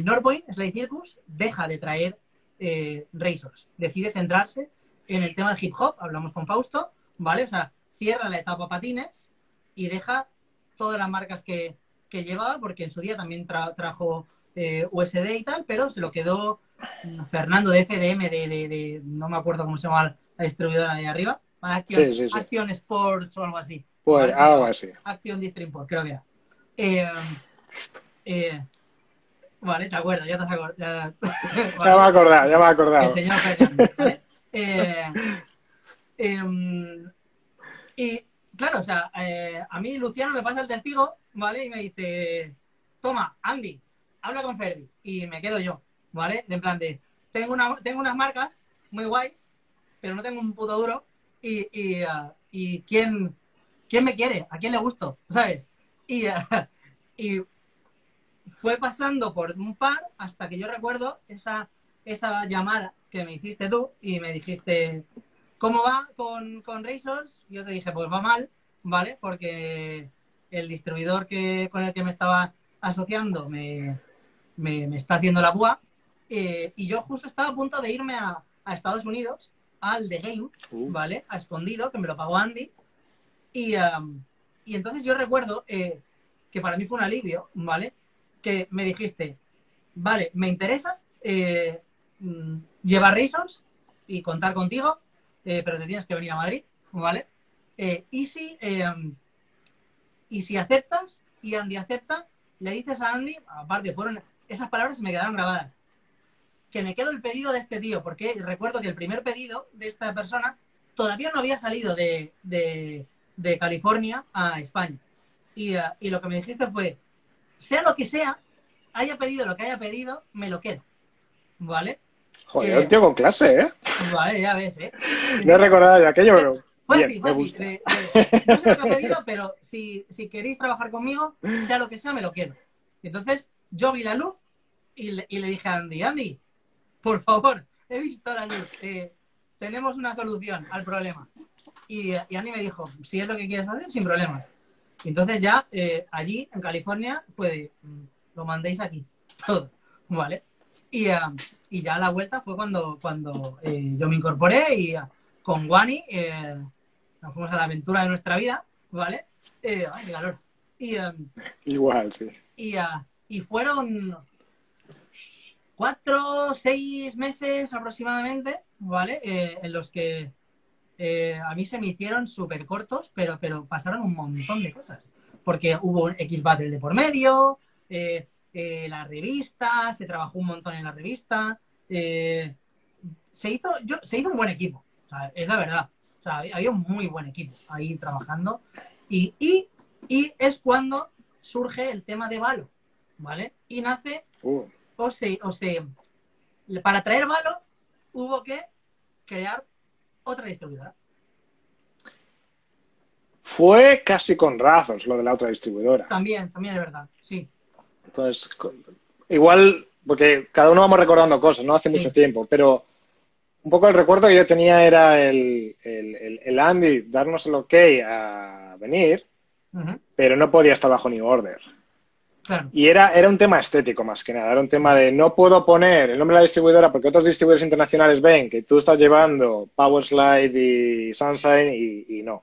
Norpoint, Circus, deja de traer Razors, decide centrarse en el tema de hip hop, hablamos con Fausto, ¿vale? O sea, cierra la etapa patines y deja todas las marcas que, llevaba, porque en su día también tra trajo eh, USD y tal, pero se lo quedó Fernando de FDM, de, de, de no me acuerdo cómo se llama la distribuidora de arriba, Action, sí, sí, sí. Action Sports o algo así. Pues algo así. Action Distrimport, creo que era. Eh, eh, vale, te acuerdas, ya te has acordado. Ya, vale. ya me he acordado, ya me he acordado. El señor Fernando, ¿vale? Eh, y claro, o sea, a mí Luciano me pasa el testigo, ¿vale? Y me dice, toma, Andy, habla con Ferdi. Y me quedo yo, ¿vale? De en plan de, tengo, una, tengo unas marcas muy guays, pero no tengo un puto duro. Y, y, uh, y ¿quién, ¿quién me quiere? ¿A quién le gusto? ¿Sabes? Y, uh, y fue pasando por un par hasta que yo recuerdo esa, esa llamada que me hiciste tú y me dijiste, ¿cómo va con, con Razors? Yo te dije, pues va mal, ¿vale? Porque el distribuidor que, con el que me estaba asociando me, me, me está haciendo la púa eh, y yo justo estaba a punto de irme a, a Estados Unidos al The Game, uh. ¿vale? A escondido, que me lo pagó Andy. Y, um, y entonces yo recuerdo eh, que para mí fue un alivio, ¿vale? Que me dijiste, vale, me interesa, eh, mm, llevar Razors y contar contigo, pero te tienes que venir a Madrid, ¿vale? Y, si, y si aceptas y Andy acepta, le dices a Andy, aparte, fueron esas palabras me quedaron grabadas, que me quedo el pedido de este tío, porque recuerdo que el primer pedido de esta persona todavía no había salido de, de, de California a España. y, uh, y lo que me dijiste fue, sea lo que sea, haya pedido lo que haya pedido, me lo quedo. ¿Vale? Joder, Eh, un tío con clase, ¿eh? Vale, ya ves, ¿eh? No he recordado de aquello, pero Fue bien, así, fue me así. gusta. de- de- no sé lo que he pedido, pero si, si queréis trabajar conmigo, sea lo que sea, me lo quedo. Entonces, yo vi la luz y le, y le dije a Andy, Andy, por favor, he visto la luz. eh, tenemos una solución al problema. Y, y Andy me dijo, si es lo que quieres hacer, sin problemas. Y entonces ya eh, allí, en California, mm, lo mandéis aquí, todo, ¿vale? Y, ah, y ya la vuelta fue cuando, cuando eh, yo me incorporé y ah, con Wani nos fuimos a la aventura de nuestra vida, ¿vale? Ay, qué calor. Y, Igual, sí. y, y fueron cuatro, seis meses aproximadamente, ¿vale? Eh, en los que eh, a mí se me hicieron súper cortos, pero, pero pasaron un montón de cosas. Porque hubo un X Battle de por medio, eh, la revista, se trabajó un montón en la revista. se, hizo, yo, se hizo un buen equipo, es la verdad. O sea, había un muy buen equipo ahí trabajando. Y, y, y es cuando surge el tema de Valo, ¿vale? Y nace Uh, o se, o se, para traer Valo hubo que crear otra distribuidora. Fue casi con razos lo de la otra distribuidora. También, también es verdad, sí. Entonces, igual, porque cada uno vamos recordando cosas, ¿no? Hace Sí. mucho tiempo, pero un poco el recuerdo que yo tenía era el, el, el- el Andy darnos el ok a venir, pero no podía estar bajo New Order. Claro, Y era, era un tema estético más que nada, era un tema de no puedo poner el nombre de la distribuidora porque otros distribuidores internacionales ven que tú estás llevando Powerslide y Sunshine y, y no.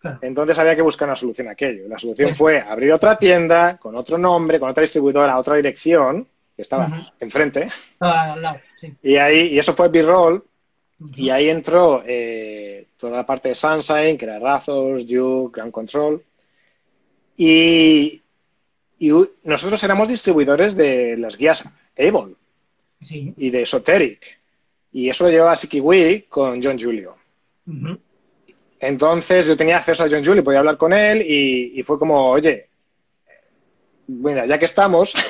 claro. Entonces había que buscar una solución a aquello. La solución Pues- fue abrir otra tienda con otro nombre, con otra distribuidora, otra dirección, que estaba enfrente, al lado, sí. y ahí, y eso fue B-Roll, y ahí entró eh, toda la parte de Sunshine, que era Razors, Duke, Ground Control, y, y nosotros éramos distribuidores de las guías Able Sí. y de Esoteric, y eso lo llevaba Sikiwi con John Julio. Entonces yo tenía acceso a John Julie, podía hablar con él y, y fue como, oye, mira, ya que estamos.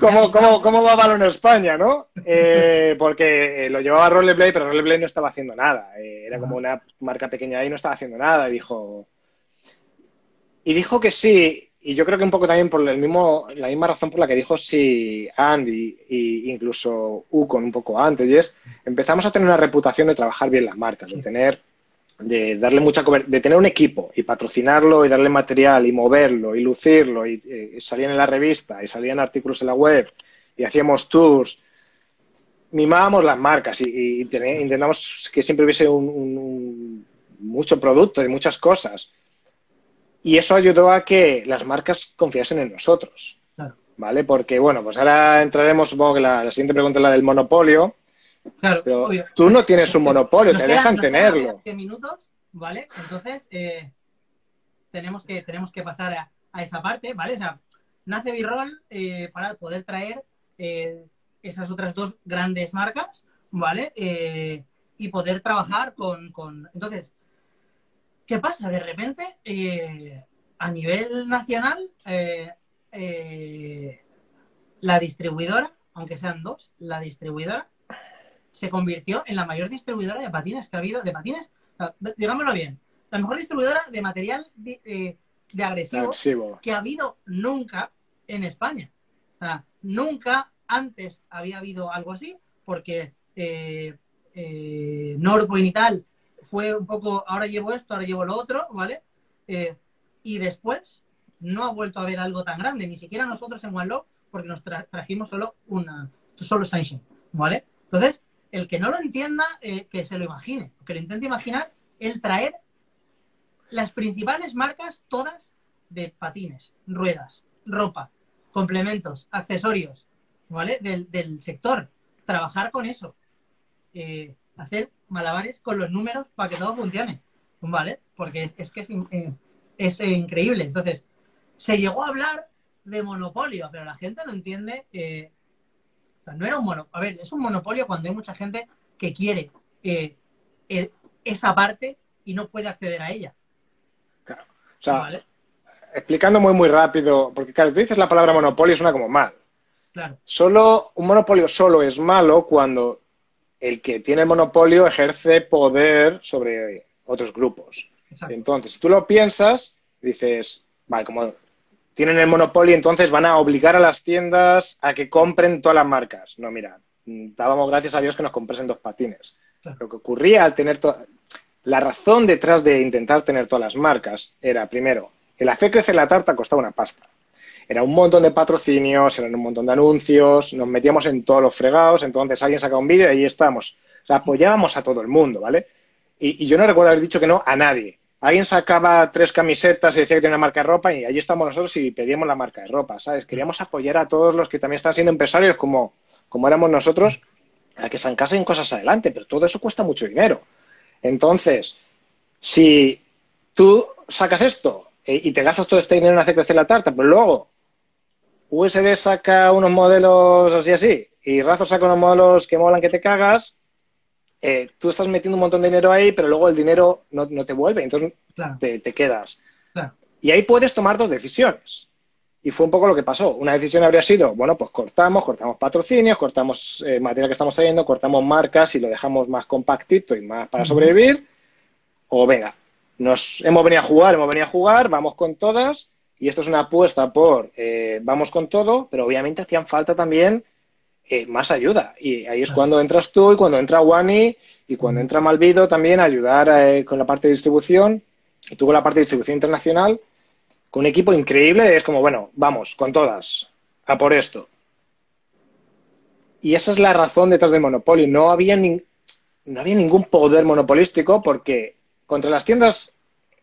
¿cómo, cómo, cómo va Balón en España, no? Eh, porque eh, lo llevaba Rollerblade, pero Rollerblade no estaba haciendo nada. Eh, era como una marca pequeña ahí y no estaba haciendo nada. Y dijo, y dijo que sí, y yo creo que un poco también por el mismo, la misma razón por la que dijo sí Andy e incluso Ucon un poco antes, y es empezamos a tener una reputación de trabajar bien las marcas, de tener, de darle mucha de tener un equipo y patrocinarlo y darle material y moverlo y lucirlo y, eh, salían en la revista y salían artículos en la web y hacíamos tours mimábamos las marcas y, y tené- intentamos que siempre hubiese un, un- un- mucho producto y muchas cosas. Y eso ayudó a que las marcas confiasen en nosotros. Claro. ¿Vale? Porque, bueno, pues ahora entraremos, supongo que la, la siguiente pregunta es la del monopolio, Claro, pero obvio. tú no tienes un monopolio, Nos te quedan- dejan nos tenerlo. 10 minutos, ¿vale? Entonces, eh, tenemos, que, tenemos que pasar a, a esa parte, ¿vale? O sea, nace B-Roll eh, para poder traer eh, esas otras dos grandes marcas, ¿vale? Eh, y poder trabajar con, con... Entonces, ¿qué pasa? De repente, eh, a nivel nacional, eh, eh, la distribuidora, aunque sean dos, la distribuidora se convirtió en la mayor distribuidora de patines que ha habido, de patines, digámoslo bien, la mejor distribuidora de material de, de agresivo Agresivo. que ha habido nunca en España. O sea, nunca antes había habido algo así, porque eh, eh, Nordpoint y tal fue un poco, ahora llevo esto, ahora llevo lo otro, ¿vale? Eh, y después no ha vuelto a haber algo tan grande, ni siquiera nosotros en One Love, porque nos tra- trajimos solo una, solo Sunshine, ¿vale? Entonces, el que no lo entienda, eh, que se lo imagine, que lo intente imaginar, el traer las principales marcas, todas de patines, ruedas, ropa, complementos, accesorios, ¿vale? Del, del sector. Trabajar con eso. Eh, hacer malabares con los números para que todo funcione, ¿vale? Porque es, es que es, eh, es, eh, increíble. Entonces, se llegó a hablar de monopolio, pero la gente no entiende. eh, o sea, no era un monopolio. A ver, es un monopolio cuando hay mucha gente que quiere eh, el- esa parte y no puede acceder a ella. O sea, Vale, explicando muy, muy rápido, porque claro, tú dices la palabra monopolio, suena como mal. claro. Solo, un monopolio solo es malo cuando el que tiene el monopolio ejerce poder sobre otros grupos. Exacto. Entonces, si tú lo piensas, dices, vale, como tienen el monopolio, entonces van a obligar a las tiendas a que compren todas las marcas. No, mira, dábamos gracias a Dios que nos comprasen dos patines. Claro. Lo que ocurría al tener la razón detrás de intentar tener todas las marcas era, primero, el hacer crecer la tarta costaba una pasta. Era un montón de patrocinios, eran un montón de anuncios, nos metíamos en todos los fregados, entonces alguien sacaba un vídeo y ahí estábamos. O sea, apoyábamos a todo el mundo, ¿vale? Y, yo no recuerdo haber dicho que no a nadie. Alguien sacaba tres camisetas y decía que tenía una marca de ropa y allí estamos nosotros y pedíamos la marca de ropa, ¿sabes? Queríamos apoyar a todos los que también están siendo empresarios como, como éramos nosotros a que sacasen cosas adelante, pero todo eso cuesta mucho dinero. Entonces, si tú sacas esto eh, y te gastas todo este dinero en hacer crecer la tarta, pero luego USB saca unos modelos así así y Razor saca unos modelos que molan que te cagas, eh, tú estás metiendo un montón de dinero ahí, pero luego el dinero no, no te vuelve, entonces Claro, te, te quedas. claro. Y ahí puedes tomar dos decisiones. Y fue un poco lo que pasó. Una decisión habría sido, bueno, pues cortamos, cortamos patrocinios, cortamos eh, material que estamos trayendo, cortamos marcas y lo dejamos más compactito y más para sobrevivir. O venga, nos hemos venido a jugar, hemos venido a jugar, vamos con todas. Y esto es una apuesta por eh, vamos con todo, pero obviamente hacían falta también eh, más ayuda. Y ahí es cuando entras tú y cuando entra Wani y cuando entra Malvido también a ayudar eh, con la parte de distribución. Y tuvo la parte de distribución internacional con un equipo increíble. Es como, bueno, vamos, con todas, a por esto. Y esa es la razón detrás del monopolio. No había, nin- no había ningún poder monopolístico porque contra las tiendas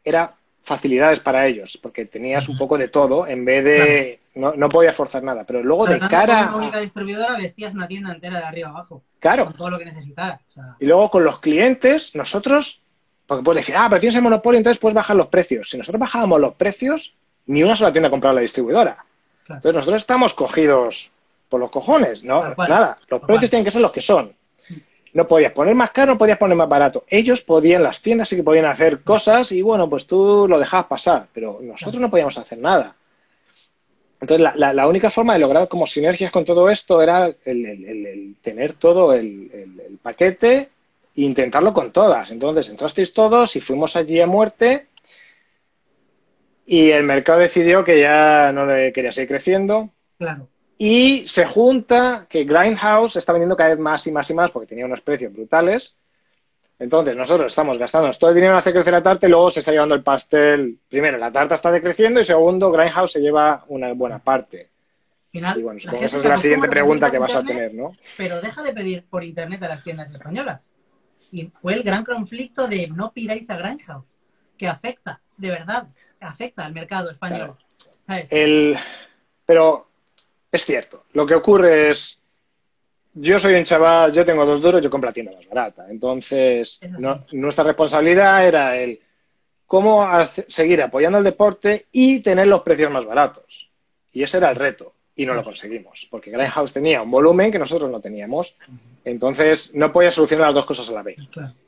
era facilidades para ellos, porque tenías un poco de todo en vez de... No, no podías forzar nada. Pero luego de cara... con una única distribuidora vestías una tienda entera de arriba abajo, Claro, con todo lo que necesitaras. O sea, Y luego con los clientes, nosotros, porque puedes decir, ah, pero tienes el monopolio, entonces puedes bajar los precios. Si nosotros bajábamos los precios, ni una sola tienda compraba la distribuidora. Claro. Entonces nosotros estamos cogidos por los cojones, ¿no? Nada, los precios tienen que ser los que son. No podías poner más caro, no podías poner más barato. Ellos podían, las tiendas sí que podían hacer cosas y bueno, pues tú lo dejabas pasar, pero nosotros no podíamos hacer nada. Entonces, la, la- única forma de lograr como sinergias con todo esto era el, el- tener todo el paquete e intentarlo con todas. Entonces, entrasteis todos y fuimos allí a muerte y el mercado decidió que ya no le quería seguir creciendo claro. Y se junta que Grindhouse está vendiendo cada vez más y más y más porque tenía unos precios brutales. Entonces, nosotros estamos gastándonos todo el dinero en hacer crecer la tarta y luego se está llevando el pastel. Primero, la tarta está decreciendo y segundo, Grindhouse se lleva una buena parte. Final, Y bueno, supongo esa es la siguiente pregunta que vas a tener, ¿no? Pero deja de pedir por internet a las tiendas españolas. Y fue el gran conflicto de no pidáis a Grindhouse, que afecta, de verdad, afecta al mercado español. ¿Sabes? El... Pero es cierto, lo que ocurre es, yo soy un chaval, yo tengo dos duros, yo compro la tienda más barata. Entonces, no- nuestra responsabilidad era el cómo seguir apoyando el deporte y tener los precios más baratos. Y ese era el reto. Y no lo conseguimos, porque Grindhouse tenía un volumen que nosotros no teníamos. Entonces, no podía solucionar las dos cosas a la vez.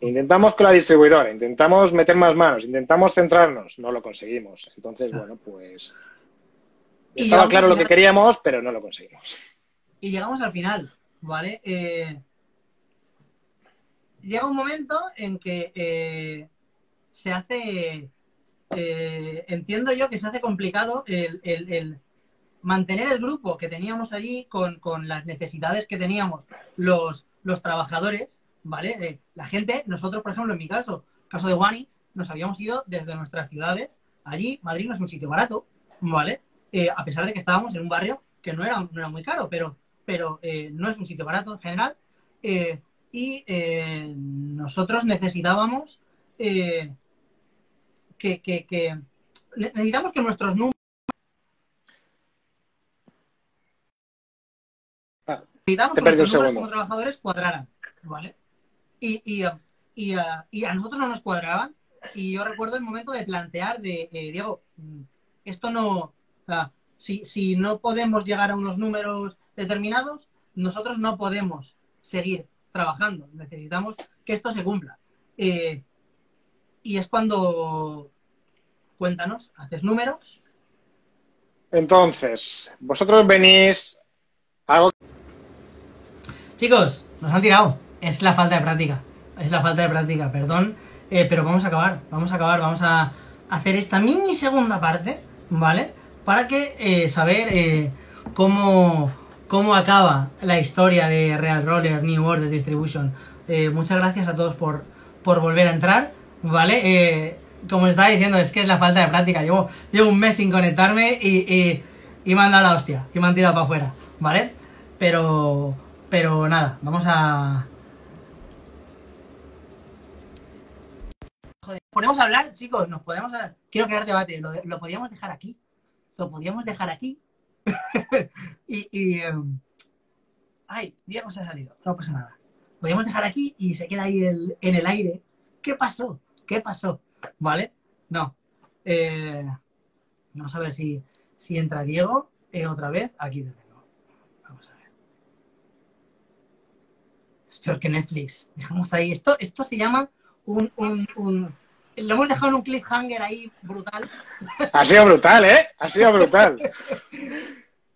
Intentamos con la distribuidora, intentamos meter más manos, intentamos centrarnos, no lo conseguimos. Entonces, bueno, pues estaba claro lo que queríamos, pero no lo conseguimos. Y llegamos al final, ¿vale? Eh, llega un momento en que eh, se hace, eh, entiendo yo que se hace complicado el, el- el mantener el grupo que teníamos allí con, con las necesidades que teníamos los, los trabajadores, ¿vale? Eh, la gente, nosotros, por ejemplo, en mi caso, caso de Wani, nos habíamos ido desde nuestras ciudades. Allí, Madrid no es un sitio barato, ¿vale? Eh, a pesar de que estábamos en un barrio que no era, no era muy caro, pero, pero eh, no es un sitio barato en general. Eh, y nosotros necesitábamos que, que- que- ne- necesitamos que nuestros números Ah, necesitamos te que nuestros números como trabajadores cuadraran, ¿vale? Y, y, uh, y, y a nosotros no nos cuadraban. Y yo recuerdo el momento de plantear de, Diego, mm, esto no, si, si no podemos llegar a unos números determinados, nosotros no podemos seguir trabajando. Necesitamos que esto se cumpla. Eh, y es cuando cuéntanos, haces números. Entonces, vosotros venís algo. Chicos, nos han tirado. Es la falta de práctica. Es la falta de práctica, perdón. eh, pero vamos a acabar, vamos a acabar, vamos a hacer esta mini segunda parte, ¿vale? Para que eh, saber eh, cómo, cómo acaba la historia de Real Roller New Order Distribution. Eh, muchas gracias a todos por, por volver a entrar, ¿vale? Eh, como estaba diciendo, es que es la falta de práctica. Llevo, llevo un mes sin conectarme y, y, y me han dado la hostia, y me han tirado para afuera, ¿vale? Pero, pero nada, vamos a... Podemos hablar, chicos, nos podemos hablar. Quiero crear debate, lo, lo podíamos dejar aquí. Lo podíamos dejar aquí. y, y em, ay, Diego se ha salido, no pasa nada. Podríamos dejar aquí y se queda ahí el- en el aire. ¿Qué pasó? ¿Qué pasó? ¿Vale? No. Eh, vamos a ver si, si entra Diego eh, otra vez. Aquí te tengo. Vamos a ver. Es peor que Netflix. Dejamos ahí. Esto, esto se llama un, un, un- Lo hemos dejado en un cliffhanger ahí brutal. Ha sido brutal, ¿eh? Ha sido brutal.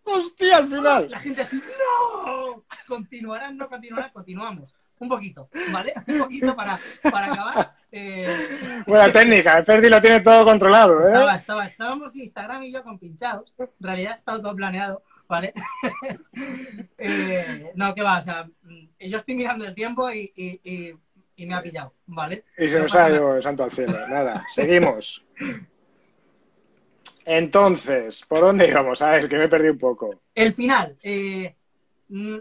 ¡Hostia, al final! La gente así, ¡no! ¿Continuarán? ¿No continuarán? Continuamos. Un poquito, ¿vale? Un poquito para, para acabar. Eh, Buena técnica, el Ferdi lo tiene todo controlado, estaba, ¿eh? estaba, estábamos Instagram y yo con pinchados. En realidad estaba todo planeado, ¿vale? Eh, no, que va, o sea, yo estoy mirando el tiempo y, y, y- y me ha pillado, ¿vale? Y se No nos ha ido el santo al cielo. Nada, seguimos. Entonces, ¿por dónde íbamos? A ver, que me perdí un poco. El final. Eh, mm,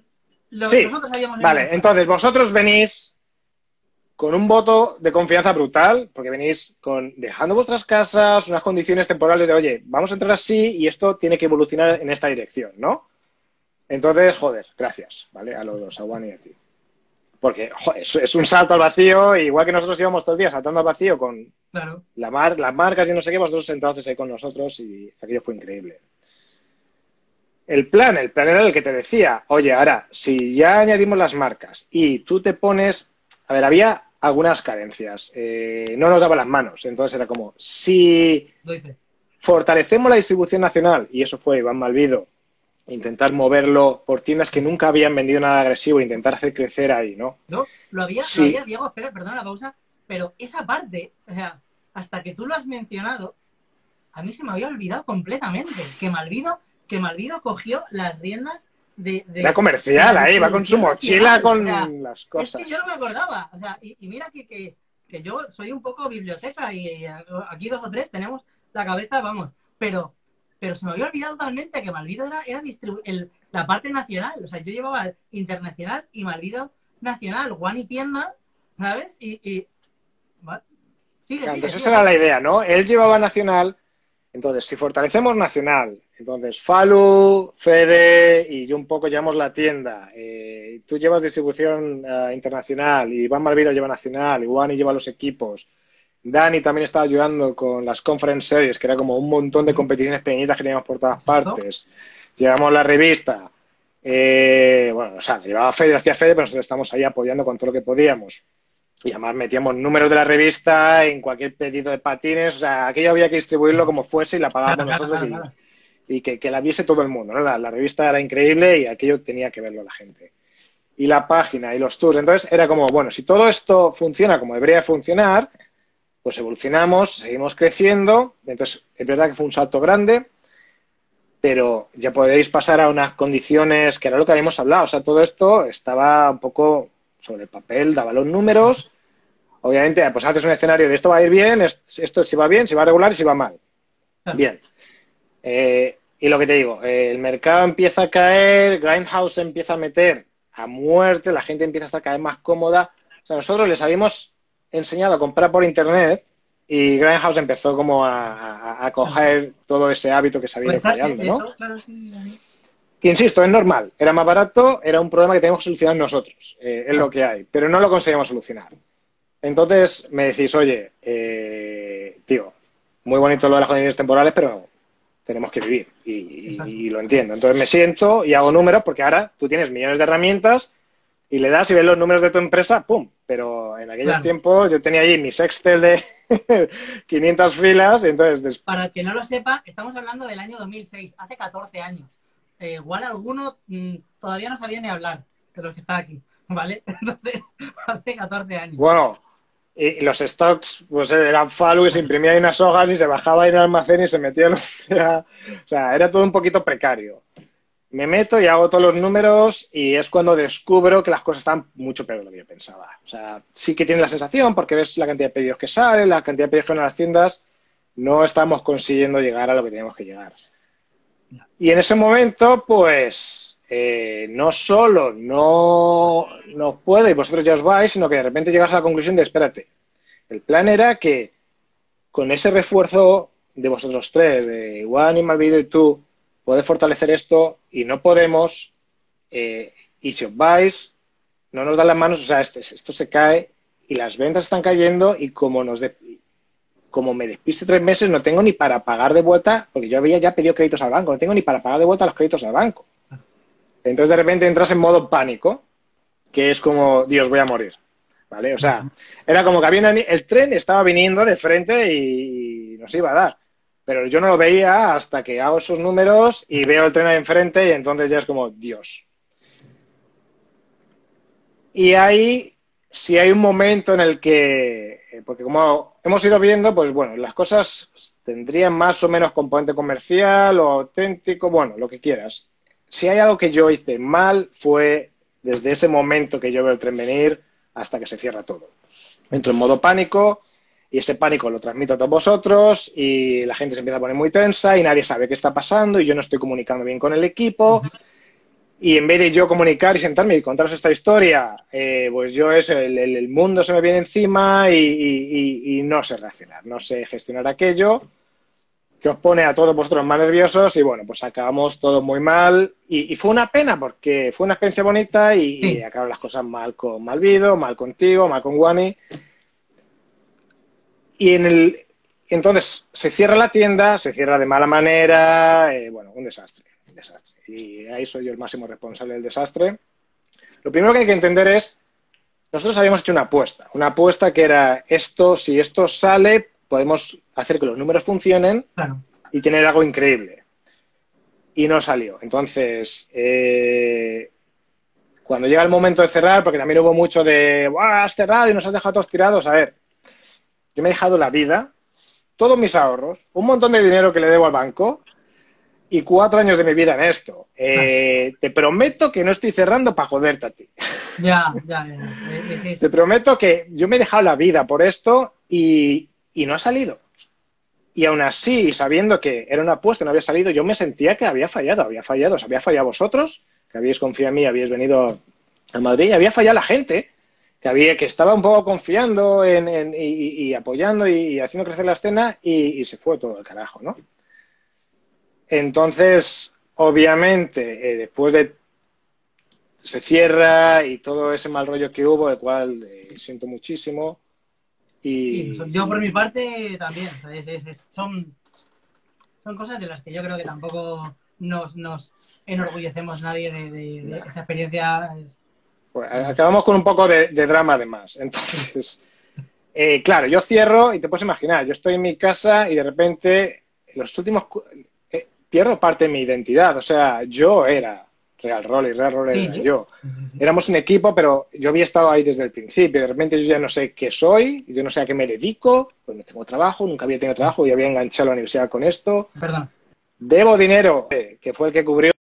lo Sí, que nosotros habíamos Vale, entonces vosotros venís con un voto de confianza brutal, porque venís con dejando vuestras casas, unas condiciones temporales de, oye, vamos a entrar así y esto tiene que evolucionar en esta dirección, ¿no? Entonces, joder, gracias, ¿vale? A los dos, a Juan y a ti. Porque, joder, es, un salto al vacío, igual que nosotros íbamos todo el día saltando al vacío con Claro. la mar, las marcas y no sé qué, vosotros sentados ahí con nosotros y aquello fue increíble. El plan, el plan era el que te decía, oye, ahora, si ya añadimos las marcas y tú te pones, a ver, había algunas carencias, eh, no nos daban las manos, entonces era como, si fortalecemos la distribución nacional, y eso fue Iván Malvido, intentar moverlo por tiendas que nunca habían vendido nada agresivo, intentar hacer crecer ahí, ¿no? ¿No? Lo había, Sí. lo había, Diego, espera, perdona la pausa, pero esa parte, o sea, hasta que tú lo has mencionado, a mí se me había olvidado completamente que Malvido, que Malvido cogió las riendas de... de- Era comercial de la ahí, va con su mochila con o sea, las Es cosas. que yo no me acordaba, o sea, y, y mira que, que, que yo soy un poco biblioteca y, y aquí dos o tres tenemos la cabeza, vamos, pero pero se me había olvidado totalmente que Malvido era, era el- la parte nacional, o sea, yo llevaba internacional y Malvido nacional, One y tienda, ¿sabes? Y, y... Sigue, Claro, sigue, entonces sigue. esa era la idea, ¿no? Él llevaba Nacional, entonces si fortalecemos Nacional, entonces Falu, Fede y yo un poco llevamos la tienda, eh, tú llevas distribución eh, internacional, y Iván Malvido lleva Nacional, y Wani lleva los equipos, Dani también estaba ayudando con las conference series, que era como un montón de competiciones pequeñitas que teníamos por todas Exacto. partes, llevamos la revista, eh, bueno, o sea, llevaba Fede, hacía Fede, pero nosotros estamos ahí apoyando con todo lo que podíamos. Y además metíamos números de la revista en cualquier pedido de patines, o sea, aquello había que distribuirlo como fuese y la pagábamos nosotros y, y que, que la viese todo el mundo, ¿no? La, la revista era increíble y aquello tenía que verlo la gente. Y la página y los tours. Entonces era como, bueno, si todo esto funciona como debería funcionar, pues evolucionamos, seguimos creciendo. Entonces, es verdad que fue un salto grande, pero ya podéis pasar a unas condiciones que era lo que habíamos hablado. O sea, todo esto estaba un poco sobre el papel, daba los números. Obviamente, pues haces un escenario de esto va a ir bien, es- esto si va bien, si va regular y si va mal. Claro. Bien. Eh, y lo que te digo, eh, el mercado empieza a caer, Grindhouse empieza a meter a muerte, la gente empieza a estar cada vez más cómoda. O sea, nosotros les habíamos enseñado a comprar por internet y Grindhouse empezó como a, a- a coger todo ese hábito que se había ido de ¿no? eso, claro, sí, sí. Que insisto, es normal, era más barato, era un problema que teníamos que solucionar nosotros, eh, es lo que hay, pero no lo conseguimos solucionar. Entonces me decís, oye, eh, tío, muy bonito lo de las condiciones temporales, pero tenemos que vivir y, y- Exacto. y lo entiendo. Entonces me siento y hago números porque ahora tú tienes millones de herramientas, y le das y ves los números de tu empresa, ¡pum! Pero en aquellos Claro. tiempos yo tenía ahí mis Excel de 500 filas y entonces Para el que no lo sepa, estamos hablando del año 2006, hace 14 años. Eh, igual alguno mm, todavía no sabía ni hablar de los que está aquí, ¿vale? Entonces, hace 14 años. Bueno, y, los stocks, pues eran falu y se imprimía ahí unas hojas y se bajaba en el almacén y se metía en O sea, era todo un poquito precario. Me meto y hago todos los números y es cuando descubro que las cosas están mucho peor de lo que yo pensaba. O sea, sí que tienes la sensación porque ves la cantidad de pedidos que salen, la cantidad de pedidos que van a las tiendas, no estamos consiguiendo llegar a lo que teníamos que llegar. Y en ese momento, pues, eh, no solo no, no puedo y vosotros ya os vais, sino que de repente llegas a la conclusión de, espérate, el plan era que con ese refuerzo de vosotros tres, de Juan y Malvido y tú, poder fortalecer esto y no podemos, eh, y si os vais, no nos dan las manos, o sea, este- esto se cae y las ventas están cayendo y como nos de- como me despiste tres meses, no tengo ni para pagar de vuelta, porque yo había ya pedido créditos al banco, no tengo ni para pagar de vuelta los créditos al banco. Entonces de repente entras en modo pánico, que es como, Dios, voy a morir. ¿Vale? O sea, era como que había el tren estaba viniendo de frente y nos iba a dar. Pero yo no lo veía hasta que hago esos números y veo el tren ahí enfrente y entonces ya es como, Dios. Y ahí, si hay un momento en el que, eh, porque como hemos ido viendo, pues bueno, las cosas tendrían más o menos componente comercial o auténtico, bueno, lo que quieras. Si hay algo que yo hice mal fue desde ese momento que yo veo el tren venir hasta que se cierra todo. Entro en modo pánico y ese pánico lo transmito a todos vosotros y la gente se empieza a poner muy tensa y nadie sabe qué está pasando y yo no estoy comunicando bien con el equipo. Y en vez de yo comunicar y sentarme y contaros esta historia, eh, pues yo es el, el- el mundo se me viene encima y, y- y- y no sé reaccionar, no sé gestionar aquello, que os pone a todos vosotros más nerviosos y bueno, pues acabamos todo muy mal y, fue una pena porque fue una experiencia bonita y, Sí. acabaron las cosas mal con Malvido, mal contigo, mal con Wani. Y en el, entonces se cierra la tienda, se cierra de mala manera, eh, bueno, un desastre, un desastre. Y ahí soy yo el máximo responsable del desastre. Lo primero que hay que entender es, nosotros habíamos hecho una apuesta, una apuesta que era esto, si esto sale, podemos hacer que los números funcionen Claro. y tener algo increíble. Y no salió. Entonces, eh, cuando llega el momento de cerrar, porque también hubo mucho de, ¡Buah, has cerrado y nos has dejado todos tirados! A ver, yo me he dejado la vida, todos mis ahorros, un montón de dinero que le debo al banco y cuatro años de mi vida en esto. Eh, Te prometo que no estoy cerrando para joderte a ti. Ya, ya, ya. Eh, eh, sí, sí. Te prometo que yo me he dejado la vida por esto y, y no ha salido. Y aún así, sabiendo que era una apuesta y no había salido, yo me sentía que había fallado, había fallado, os había fallado vosotros, que habíais confiado en mí, habíais venido a Madrid, y había fallado la gente, que había, que estaba un poco confiando en, en- y, apoyando y, y haciendo crecer la escena y, y se fue todo el carajo, ¿no? Entonces, obviamente, eh, después de se cierra y todo ese mal rollo que hubo, del cual eh, siento muchísimo. Y Sí, yo por mi parte también. o sea, es- es- es- son, son cosas de las que yo creo que tampoco nos, nos enorgullecemos nadie de, de- de esta experiencia. Es- Pues, acabamos con un poco de, de drama además. Entonces, eh, claro, yo cierro y te puedes imaginar, yo estoy en mi casa y de repente en los últimos eh, pierdo parte de mi identidad. O sea, yo era Real Rol y Real Rol Sí, era yo. Éramos un equipo, pero yo había estado ahí desde el principio. De repente yo ya no sé qué soy, yo no sé a qué me dedico, pues no tengo trabajo, nunca había tenido trabajo y había enganchado a la universidad con esto. Debo dinero, eh, que fue el que cubrió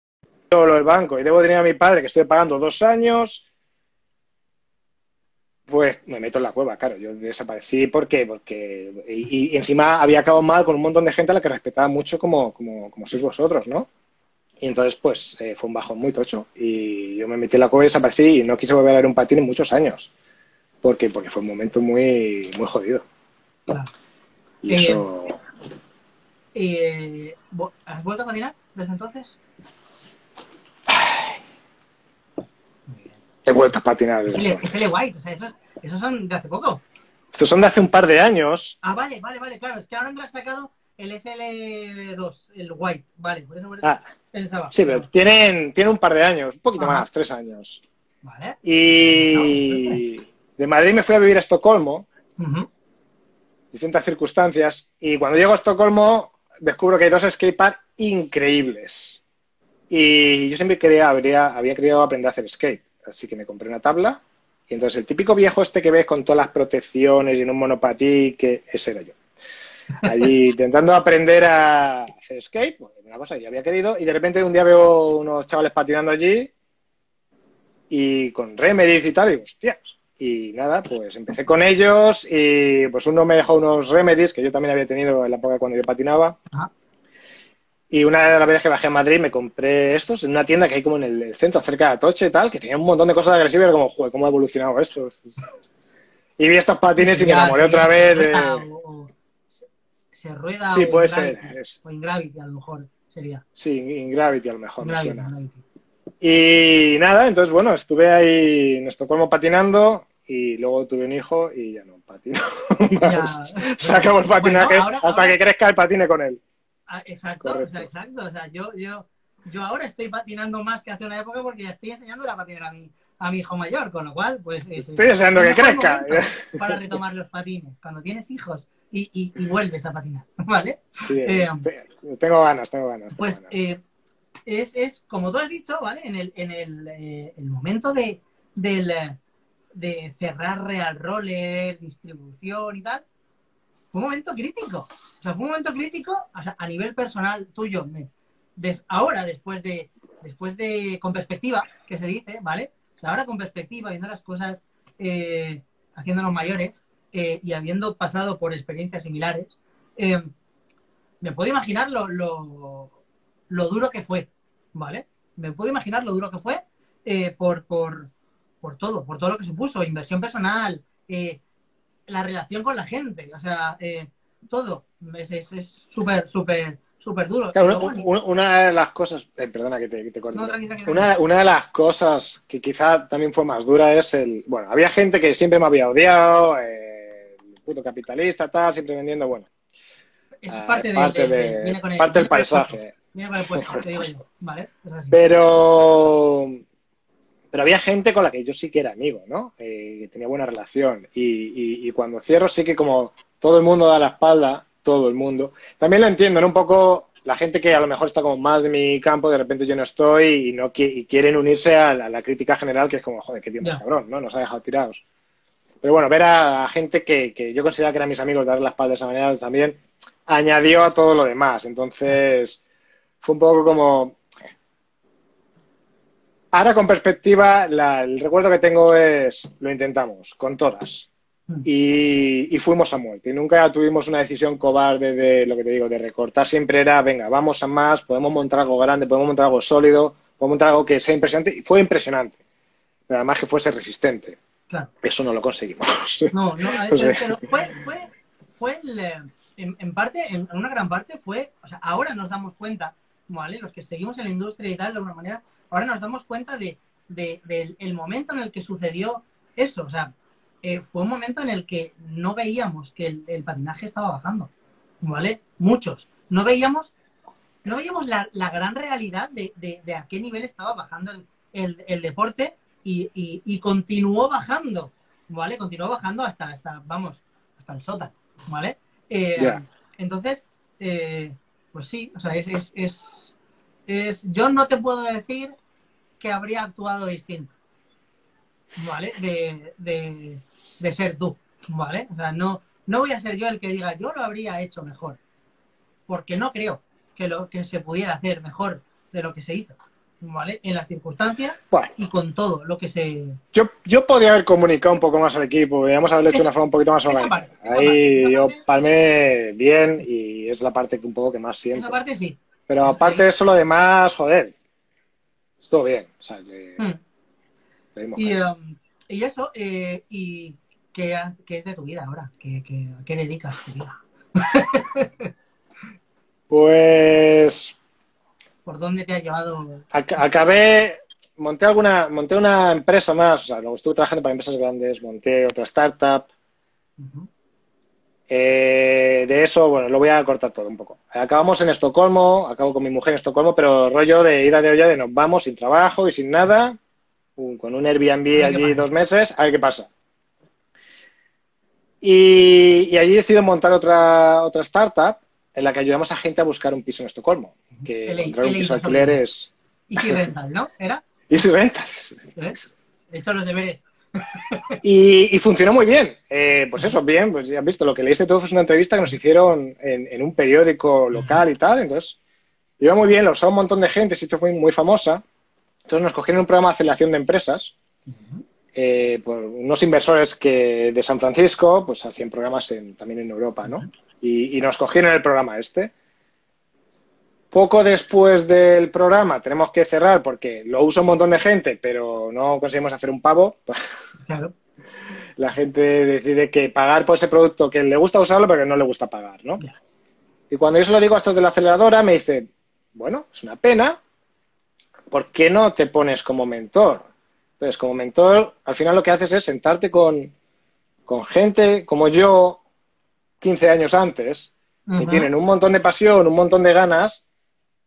lo del banco, y debo dinero a mi padre, que estoy pagando dos años. Pues me meto en la cueva, claro. Yo desaparecí porque, porque y, y encima había acabado mal con un montón de gente a la que respetaba mucho como, como, como sois vosotros, ¿no? Y entonces, pues, eh, fue un bajón muy tocho. Y yo me metí en la cueva y desaparecí y no quise volver a ver un patín en muchos años. Porque, porque fue un momento muy, muy jodido. Claro. Y Eh, eso... Eh, vo- ¿Has vuelto a patinar desde entonces? Muy bien. He vuelto a patinar. Es es White, o sea, esos, esos son de hace poco. Estos son de hace un par de años. Ah, vale, vale, vale, claro. Es que ahora me has sacado el SL2, el White. Vale, por eso Ah, pensaba. sí, pero tienen, tienen un par de años, un poquito Ajá. más, tres años. ¿Vale? Y de Madrid me fui a vivir a Estocolmo, distintas circunstancias, y cuando llego a Estocolmo descubro que hay dos skateparks increíbles. Y yo siempre quería, habría, había querido aprender a hacer skate, así que me compré una tabla, y entonces el típico viejo este que ves con todas las protecciones y en un monopatí, que ese era yo. Allí intentando aprender a hacer skate, pues, una cosa que ya había querido, y de repente un día veo unos chavales patinando allí y con remedies y tal, y digo, hostias. Y nada, pues empecé con ellos y pues uno me dejó unos remedies que yo también había tenido en la época cuando yo patinaba. Ajá. Y una de las veces que bajé a Madrid me compré estos en una tienda que hay como en el, centro, cerca de Atoche y tal, que tenía un montón de cosas agresivas, y era como, joder, ¿cómo ha evolucionado esto? Y vi estos patines y me enamoré sí, otra se vez rueda de... o- se- se rueda Sí, o puede ser, es- O en Gravity, a lo mejor sería. Sí, Ingravity a lo mejor me Gravity, suena. Gravity. Y nada, entonces bueno, estuve ahí en Estocolmo patinando y luego tuve un hijo y ya no patino. Se el patinaje Bueno, ahora- hasta ahora- que crezca el patine con él. Ah, exacto, o sea, exacto. O sea, yo, yo, yo ahora estoy patinando más que hace una época porque ya estoy enseñando a patinar a mi, a mi hijo mayor, con lo cual, pues... es- Estoy deseando es que crezca. Para retomar los patines, cuando tienes hijos y, y, y vuelves a patinar, ¿vale? Sí, Eh, te- tengo ganas, tengo ganas. tengo Pues ganas. eh, es, es, como tú has dicho, ¿vale? En el, en el, eh, el momento de, del, eh, de cerrar Real Roller, distribución y tal, fue un momento crítico. O sea, fue un momento crítico a nivel personal tuyo. Ahora, después de, después de, con perspectiva, que se dice, ¿vale? Ahora con perspectiva, viendo las cosas, eh, haciéndonos mayores eh, y habiendo pasado por experiencias similares, eh, me puedo imaginar lo, lo, duro que fue, ¿vale? Me puedo imaginar lo duro que fue por, por, por todo, por todo lo que supuso, inversión personal, la relación con la gente, o sea, eh, todo. Es súper, súper, súper duro. Claro, una, luego- una- una de las cosas, eh, perdona que te, que te corte. No, una, una de las cosas que quizá también fue más dura es el, bueno, había gente que siempre me había odiado, eh, el puto capitalista, tal, siempre vendiendo, bueno, eso es eh, parte, de- viene con el- parte del viene puesto, paisaje. Viene con el puesto, Hijo de te digo puta. yo, ¿vale? Es así. Pero, pero había gente con la que yo sí que era amigo, ¿no? Eh, que tenía buena relación. Y, y- y cuando cierro, sí que como todo el mundo da la espalda, todo el mundo. También lo entiendo, ¿no? Un poco la gente que a lo mejor está como más de mi campo, de repente yo no estoy y no qui- y quieren unirse a la, a la crítica general, que es como, joder, qué tío más cabrón, ¿no? Nos ha dejado tirados. Pero bueno, ver a, a gente que, que yo consideraba que eran mis amigos, dar la espalda de esa manera también añadió a todo lo demás. Entonces, fue un poco como, Ahora con perspectiva, la- el recuerdo que tengo es, lo intentamos, con todas. Mm. Y, y fuimos a muerte. Y nunca tuvimos una decisión cobarde de lo que te digo, de recortar. Siempre era, venga, vamos a más, podemos montar algo grande, podemos montar algo sólido, podemos montar algo que sea impresionante. Y fue impresionante. Pero además que fuese resistente. Claro. Eso no lo conseguimos. No, no, a- No sé. pero fue, fue, fue el, eh, en, en parte, en una gran parte fue, o sea, ahora nos damos cuenta, ¿vale? Los que seguimos en la industria y tal, de alguna manera, ahora nos damos cuenta de, de- del el momento en el que sucedió eso, o sea, eh, fue un momento en el que no veíamos que el, el patinaje estaba bajando, ¿vale? Muchos. No veíamos, no veíamos la, la gran realidad de, de- de a qué nivel estaba bajando el, el- el deporte y, y- y continuó bajando, ¿vale? Continuó bajando hasta, hasta vamos, hasta el sótano, ¿vale? Eh. Entonces, eh, pues sí, o sea, es, es, es, es- yo no te puedo decir que habría actuado distinto, ¿vale? De, de, de ser tú, ¿vale? O sea, no, no voy a ser yo el que diga, yo lo habría hecho mejor, porque no creo que, lo, que se pudiera hacer mejor de lo que se hizo, ¿vale? En las circunstancias Bueno, y con todo lo que se... yo, yo podía haber comunicado un poco más al equipo, podríamos haberlo hecho de una forma un poquito más organizada. Ahí parte, yo parte. palmé bien y es la parte que un poco que más siento. Esa parte sí. Pero aparte de eso, lo demás, joder, estuvo bien. O sea, que Mm. Y, caña. um, y eso, eh, y ¿qué, es de tu vida ahora? ¿Qué, qué, a qué dedicas tu vida? Pues ¿Por dónde te ha llevado? ac- acabé, monté alguna, monté una empresa más, o sea, luego estuve trabajando para empresas grandes, monté otra startup. Ujú. Eh, de eso, bueno, lo voy a cortar todo un poco. Acabamos en Estocolmo, acabo con mi mujer en Estocolmo, pero rollo de ida de olla de nos vamos sin trabajo y sin nada. con un Airbnb allí dos meses, a ver qué pasa. Y, y allí decido montar otra, otra startup en la que ayudamos a gente a buscar un piso en Estocolmo. Que El- encontrar un piso de alquiler es... Easy Rental, ¿no? ¿Era? Y si rentas. ¿Eh? He hecho los deberes. Y, y funcionó muy bien. Eh, pues eso, bien, pues ya has visto, lo que leíste todo fue una entrevista que nos hicieron en, en un periódico local y tal. Entonces, iba muy bien, lo usaba un montón de gente, se hizo muy, muy famosa. Entonces nos cogieron un programa de aceleración de empresas. eh, por unos inversores que de San Francisco, pues hacían programas en- también en Europa, ¿no? Y, y nos cogieron el programa este. Poco después del programa tenemos que cerrar porque lo usa un montón de gente, pero no conseguimos hacer un pavo. Claro. la gente decide que pagar por ese producto que le gusta usarlo, pero que no le gusta pagar, ¿no? Ya. Y cuando yo se lo digo a estos de la aceleradora, me dicen, bueno, es una pena, ¿por qué no te pones como mentor? Entonces, como mentor, al final lo que haces es sentarte con, con gente como yo 15 años antes, que Ujú. tienen un montón de pasión, un montón de ganas,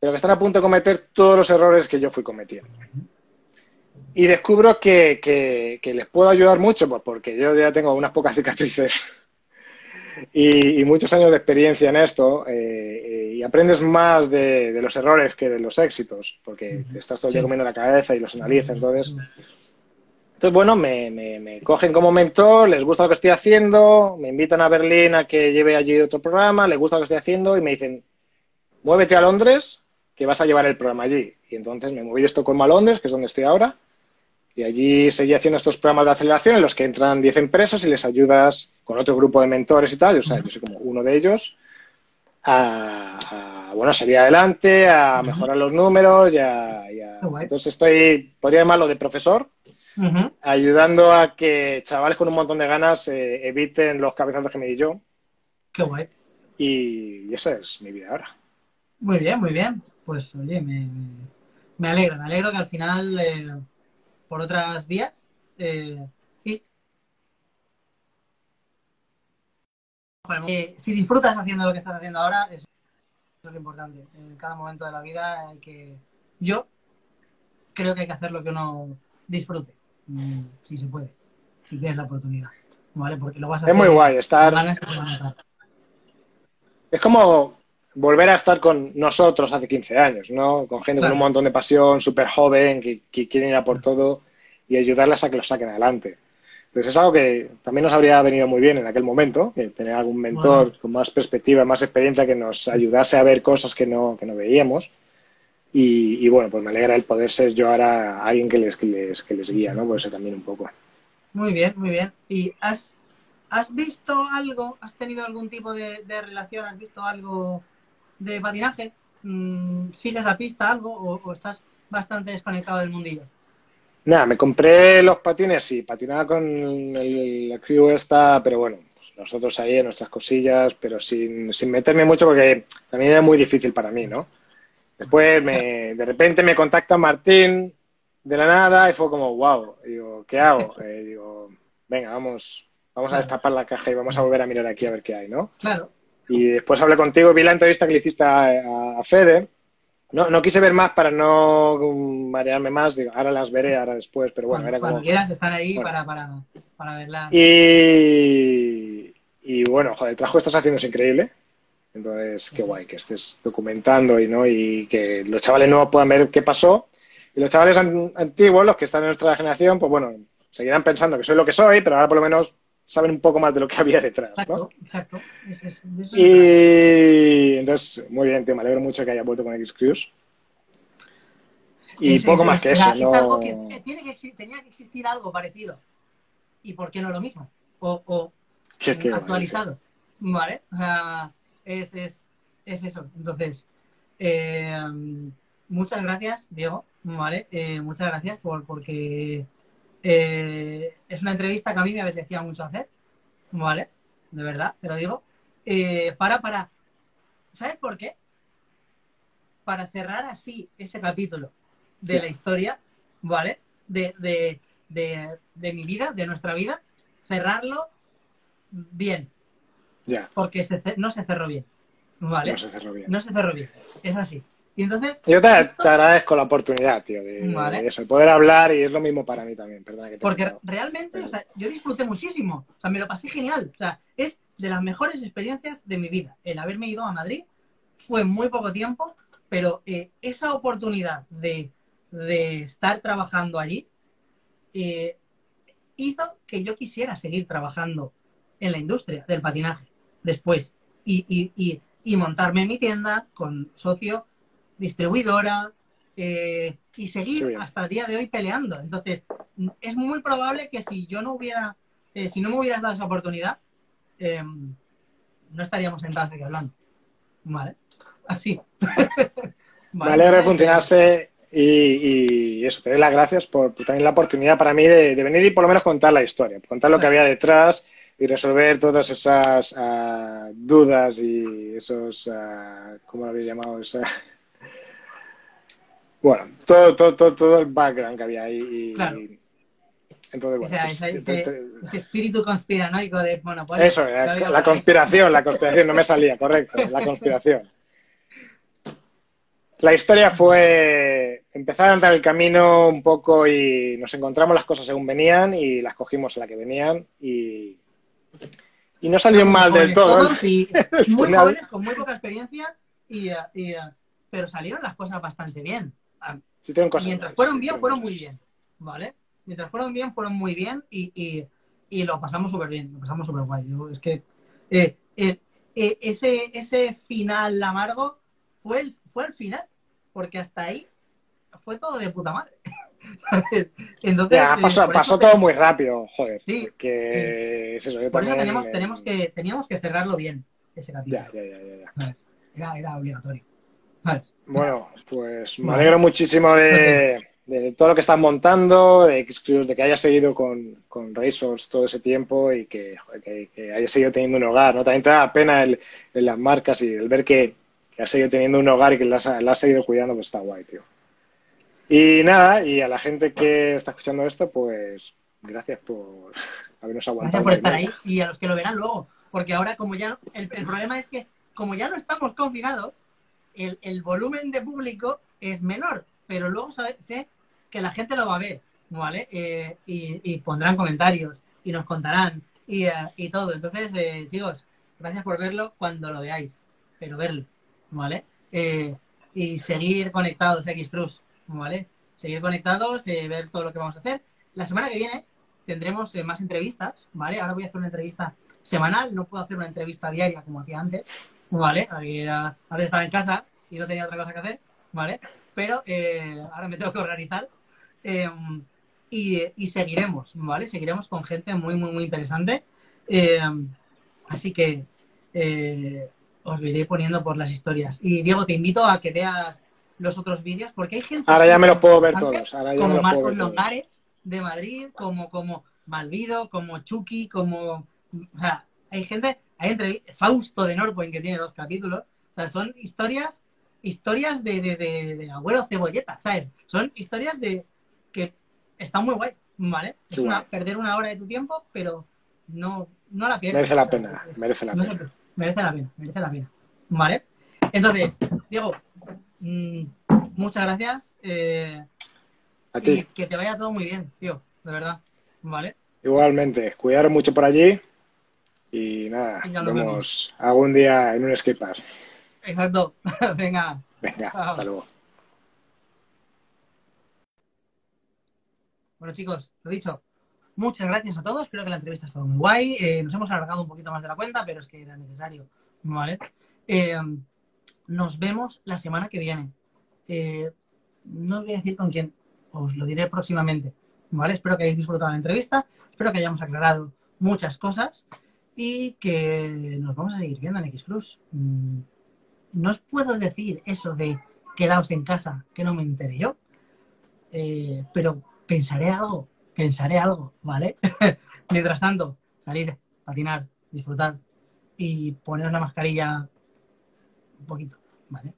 pero que están a punto de cometer todos los errores que yo fui cometiendo. Y descubro que, que- que les puedo ayudar mucho, pues porque yo ya tengo unas pocas cicatrices y, y muchos años de experiencia en esto, eh, y aprendes más de, de los errores que de los éxitos, porque te estás todo el día comiendo la cabeza y los analizas. Entonces, entonces, bueno, me, me- me cogen como mentor, les gusta lo que estoy haciendo, me invitan a Berlín a que lleve allí otro programa, les gusta lo que estoy haciendo y me dicen, muévete a Londres, que vas a llevar el programa allí. Y entonces me moví de Estocolmo a Londres, que es donde estoy ahora, y allí seguí haciendo estos programas de aceleración en los que entran 10 empresas y les ayudas con otro grupo de mentores y tal, o sea, yo soy como uno de ellos, a, a, bueno, salir adelante, a mejorar los números, y a- y a- entonces estoy, podría llamarlo de profesor, ayudando a que chavales con un montón de ganas eh, eviten los cabezazos que me di yo. Qué guay. Y, y esa es mi vida ahora. Muy bien, muy bien. Pues oye, me, me- alegra, me alegro que al final, eh, por otras vías, eh, y Eh, si disfrutas haciendo lo que estás haciendo ahora, eso es lo importante. En cada momento de la vida hay que... Yo creo que hay que hacer lo que uno disfrute, mm, si se puede, si tienes la oportunidad, ¿vale? Porque lo vas a Es muy guay estar. Es como volver a estar con nosotros hace 15 años, ¿no? Con gente Claro. con un montón de pasión, súper joven, que, que quieren ir a por todo y ayudarlas a que lo saquen adelante. Entonces es algo que también nos habría venido muy bien en aquel momento, que tener algún mentor Bueno. con más perspectiva, más experiencia, que nos ayudase a ver cosas que no, que no veíamos. Y, y, bueno, pues me alegra el poder ser yo ahora alguien que les, que les, que les guía, ¿no? Por eso también un poco. Muy bien, muy bien. ¿Y has, has visto algo? ¿Has tenido algún tipo de, de relación? ¿Has visto algo de patinaje? Mm, ¿Sigues la pista algo o, o estás bastante desconectado del mundillo? Nada, me compré los patines y patinaba con el- la crew esta, pero bueno, pues nosotros ahí en nuestras cosillas, pero sin, sin meterme mucho porque también era muy difícil para mí, ¿no? Después me, de repente me contacta Martín de la nada y fue como, wow, digo, ¿qué hago? Eh, digo, venga, vamos, vamos a destapar la caja y vamos a volver a mirar aquí a ver qué hay, ¿no? Claro. Y después hablé contigo, vi la entrevista que le hiciste a, Fede. No, no quise ver más para no marearme más. Digo, ahora las veré, ahora después, pero bueno, cuando, era como. cuando quieras estar ahí Bueno. para, para, para verla. Y, y bueno, joder, el trabajo que estás haciendo es increíble. Entonces, qué guay que estés documentando y, ¿no? y que los chavales nuevos puedan ver qué pasó. Y los chavales an- antiguos, los que están en nuestra generación, pues bueno, seguirán pensando que soy lo que soy, pero ahora por lo menos saben un poco más de lo que había detrás, ¿no? Exacto. Es- es-. Y entonces, muy bien, tío, me alegro mucho que haya vuelto con X-Cruise. Y Es- poco más que es- eso, es no... algo que tiene que tenía que existir algo parecido. ¿Y por qué no lo mismo? O, actualizado. ¿Vale? Es, es, es eso. Entonces, eh, muchas gracias, Diego. ¿Vale? Eh, muchas gracias por, porque eh, es una entrevista que a mí me apetecía mucho hacer. ¿Vale? De verdad, te lo digo. Eh, para, para. ¿Sabes por qué? Para cerrar así ese capítulo de la historia, ¿vale? De, de, de, de mi vida, de nuestra vida, cerrarlo bien, Ya, porque se no se cerró bien, ¿vale? no se cerró bien. No se cerró bien, es así. Y entonces... Yo te, te agradezco la oportunidad, tío, de, Vale. de eso, poder hablar y es lo mismo para mí también, perdona que te he Porque realmente, o sea, yo disfruté muchísimo. O sea, me lo pasé genial. O sea, es de las mejores experiencias de mi vida. El haberme ido a Madrid fue muy poco tiempo, pero eh, esa oportunidad de, de estar trabajando allí eh, hizo que yo quisiera seguir trabajando en la industria del patinaje después y, y- y- y montarme mi tienda con socio, distribuidora eh, y seguir hasta el día de hoy peleando. Entonces, es muy probable que si yo no hubiera, eh, si no me hubieras dado esa oportunidad, eh, no estaríamos sentados aquí hablando. ¿Vale? Así. Me Vale, de entonces, funcionarse y, y eso, te doy las gracias por, por también la oportunidad para mí de, de venir y por lo menos contar la historia, contar lo que había detrás y resolver todas esas ah, dudas y esos, ah, ¿cómo lo habéis llamado? Esa- Bueno, todo, todo, todo, todo el background que había ahí. Y, Claro. y- entonces, O bueno, sea, pues, ese, te- ese- te- ese espíritu conspiranoico de, bueno, pues... eso, la, la conspiración, la conspiración, no me salía, correcto, la conspiración. La historia fue empezar a andar el camino un poco y nos encontramos las cosas según venían y las cogimos a la que venían y, y no salió mal del todo. todos y muy jóvenes, con muy poca experiencia, y, y, pero salieron las cosas bastante bien. Ah, Sí, tienen cosas Mientras fueron bien, fueron muy bien, ¿vale? Mientras fueron bien, fueron muy bien y, y, y lo pasamos súper bien, lo pasamos súper guay. Yo, es que eh, eh, eh, ese, ese final amargo fue el, fue el final, porque hasta ahí fue todo de puta madre. Entonces, Ya, pasó, todo muy rápido, joder. Sí, porque es eso, yo Por eso tenemos, tenemos que, teníamos que cerrarlo bien, ese capítulo. Era, era obligatorio. Bueno, pues me alegro muchísimo de, de todo lo que estás montando, de de que hayas seguido con, con Razors todo ese tiempo y que, que, que hayas seguido teniendo un hogar, ¿no? También te da pena el, el las marcas y el ver que, que has seguido teniendo un hogar y que la has, seguido cuidando, pues está guay, tío. Y nada, y a la gente que está escuchando esto, pues gracias por habernos aguantado. Gracias por estar ahí y a los que lo verán luego. Porque ahora, como ya. El, el problema es que, como ya no estamos confinados, el, volumen de público es menor. Pero luego sé que la gente lo va a ver, ¿vale? Eh, y, pondrán comentarios y nos contarán y, eh, y todo. Entonces, eh, chicos, gracias por verlo cuando lo veáis. Pero verlo, ¿vale? Y seguir conectados a Xcruz, ¿vale? Seguir conectados, ver todo lo que vamos a hacer. La semana que viene tendremos más entrevistas, ¿vale? Ahora voy a hacer una entrevista semanal, no puedo hacer una entrevista diaria como hacía antes, ¿vale? Porque era- antes estaba en casa y no tenía otra cosa que hacer, ¿vale? Pero eh, ahora me tengo que organizar eh, y, y seguiremos, ¿vale? Seguiremos con gente muy, muy, muy interesante. Eh, así que eh, os iré poniendo por las historias. Y Diego, te invito a que veas los otros vídeos porque hay gente... Ahora ya me los puedo ver todos. Ahora ya me como Marcos. Longares de Madrid, como, como Malvido, como Chucky, como. O sea, hay gente. Hay entrevi- Fausto de Norpoint que tiene dos capítulos. O sea, son historias. Historias de, de, de, de abuelo cebolleta, ¿sabes? Son historias de. que están muy guay, ¿vale? Es una, guay. perder una hora de tu tiempo, pero no, no la pierdes. Merece la pena, es- merece la no pena. sé, merece la pena, merece la pena. ¿Vale? Entonces, Diego, mm, muchas gracias. Eh, A y ti. que te vaya todo muy bien, tío, de verdad. ¿Vale? Igualmente, cuidaros mucho por allí y nada, ya nos vemos algún día en un skatepark. Exacto. Venga. Venga, Chao. hasta luego. Bueno, chicos, lo dicho. Muchas gracias a todos. Espero que la entrevista ha estado muy guay. Eh, nos hemos alargado un poquito más de la cuenta, pero es que era necesario. ¿Vale? Eh, nos vemos la semana que viene. Eh, no os voy a decir con quién. Os lo diré próximamente. ¿Vale? Espero que hayáis disfrutado la entrevista. Espero que hayamos aclarado muchas cosas. Y que nos vamos a seguir viendo en Xcruz. Mm, no os puedo decir eso de quedaos en casa, que no me enteré yo. Eh, pero pensaré algo, pensaré algo, ¿vale? Mientras tanto, salir, patinar, disfrutar y poneros la mascarilla un poquito, ¿vale?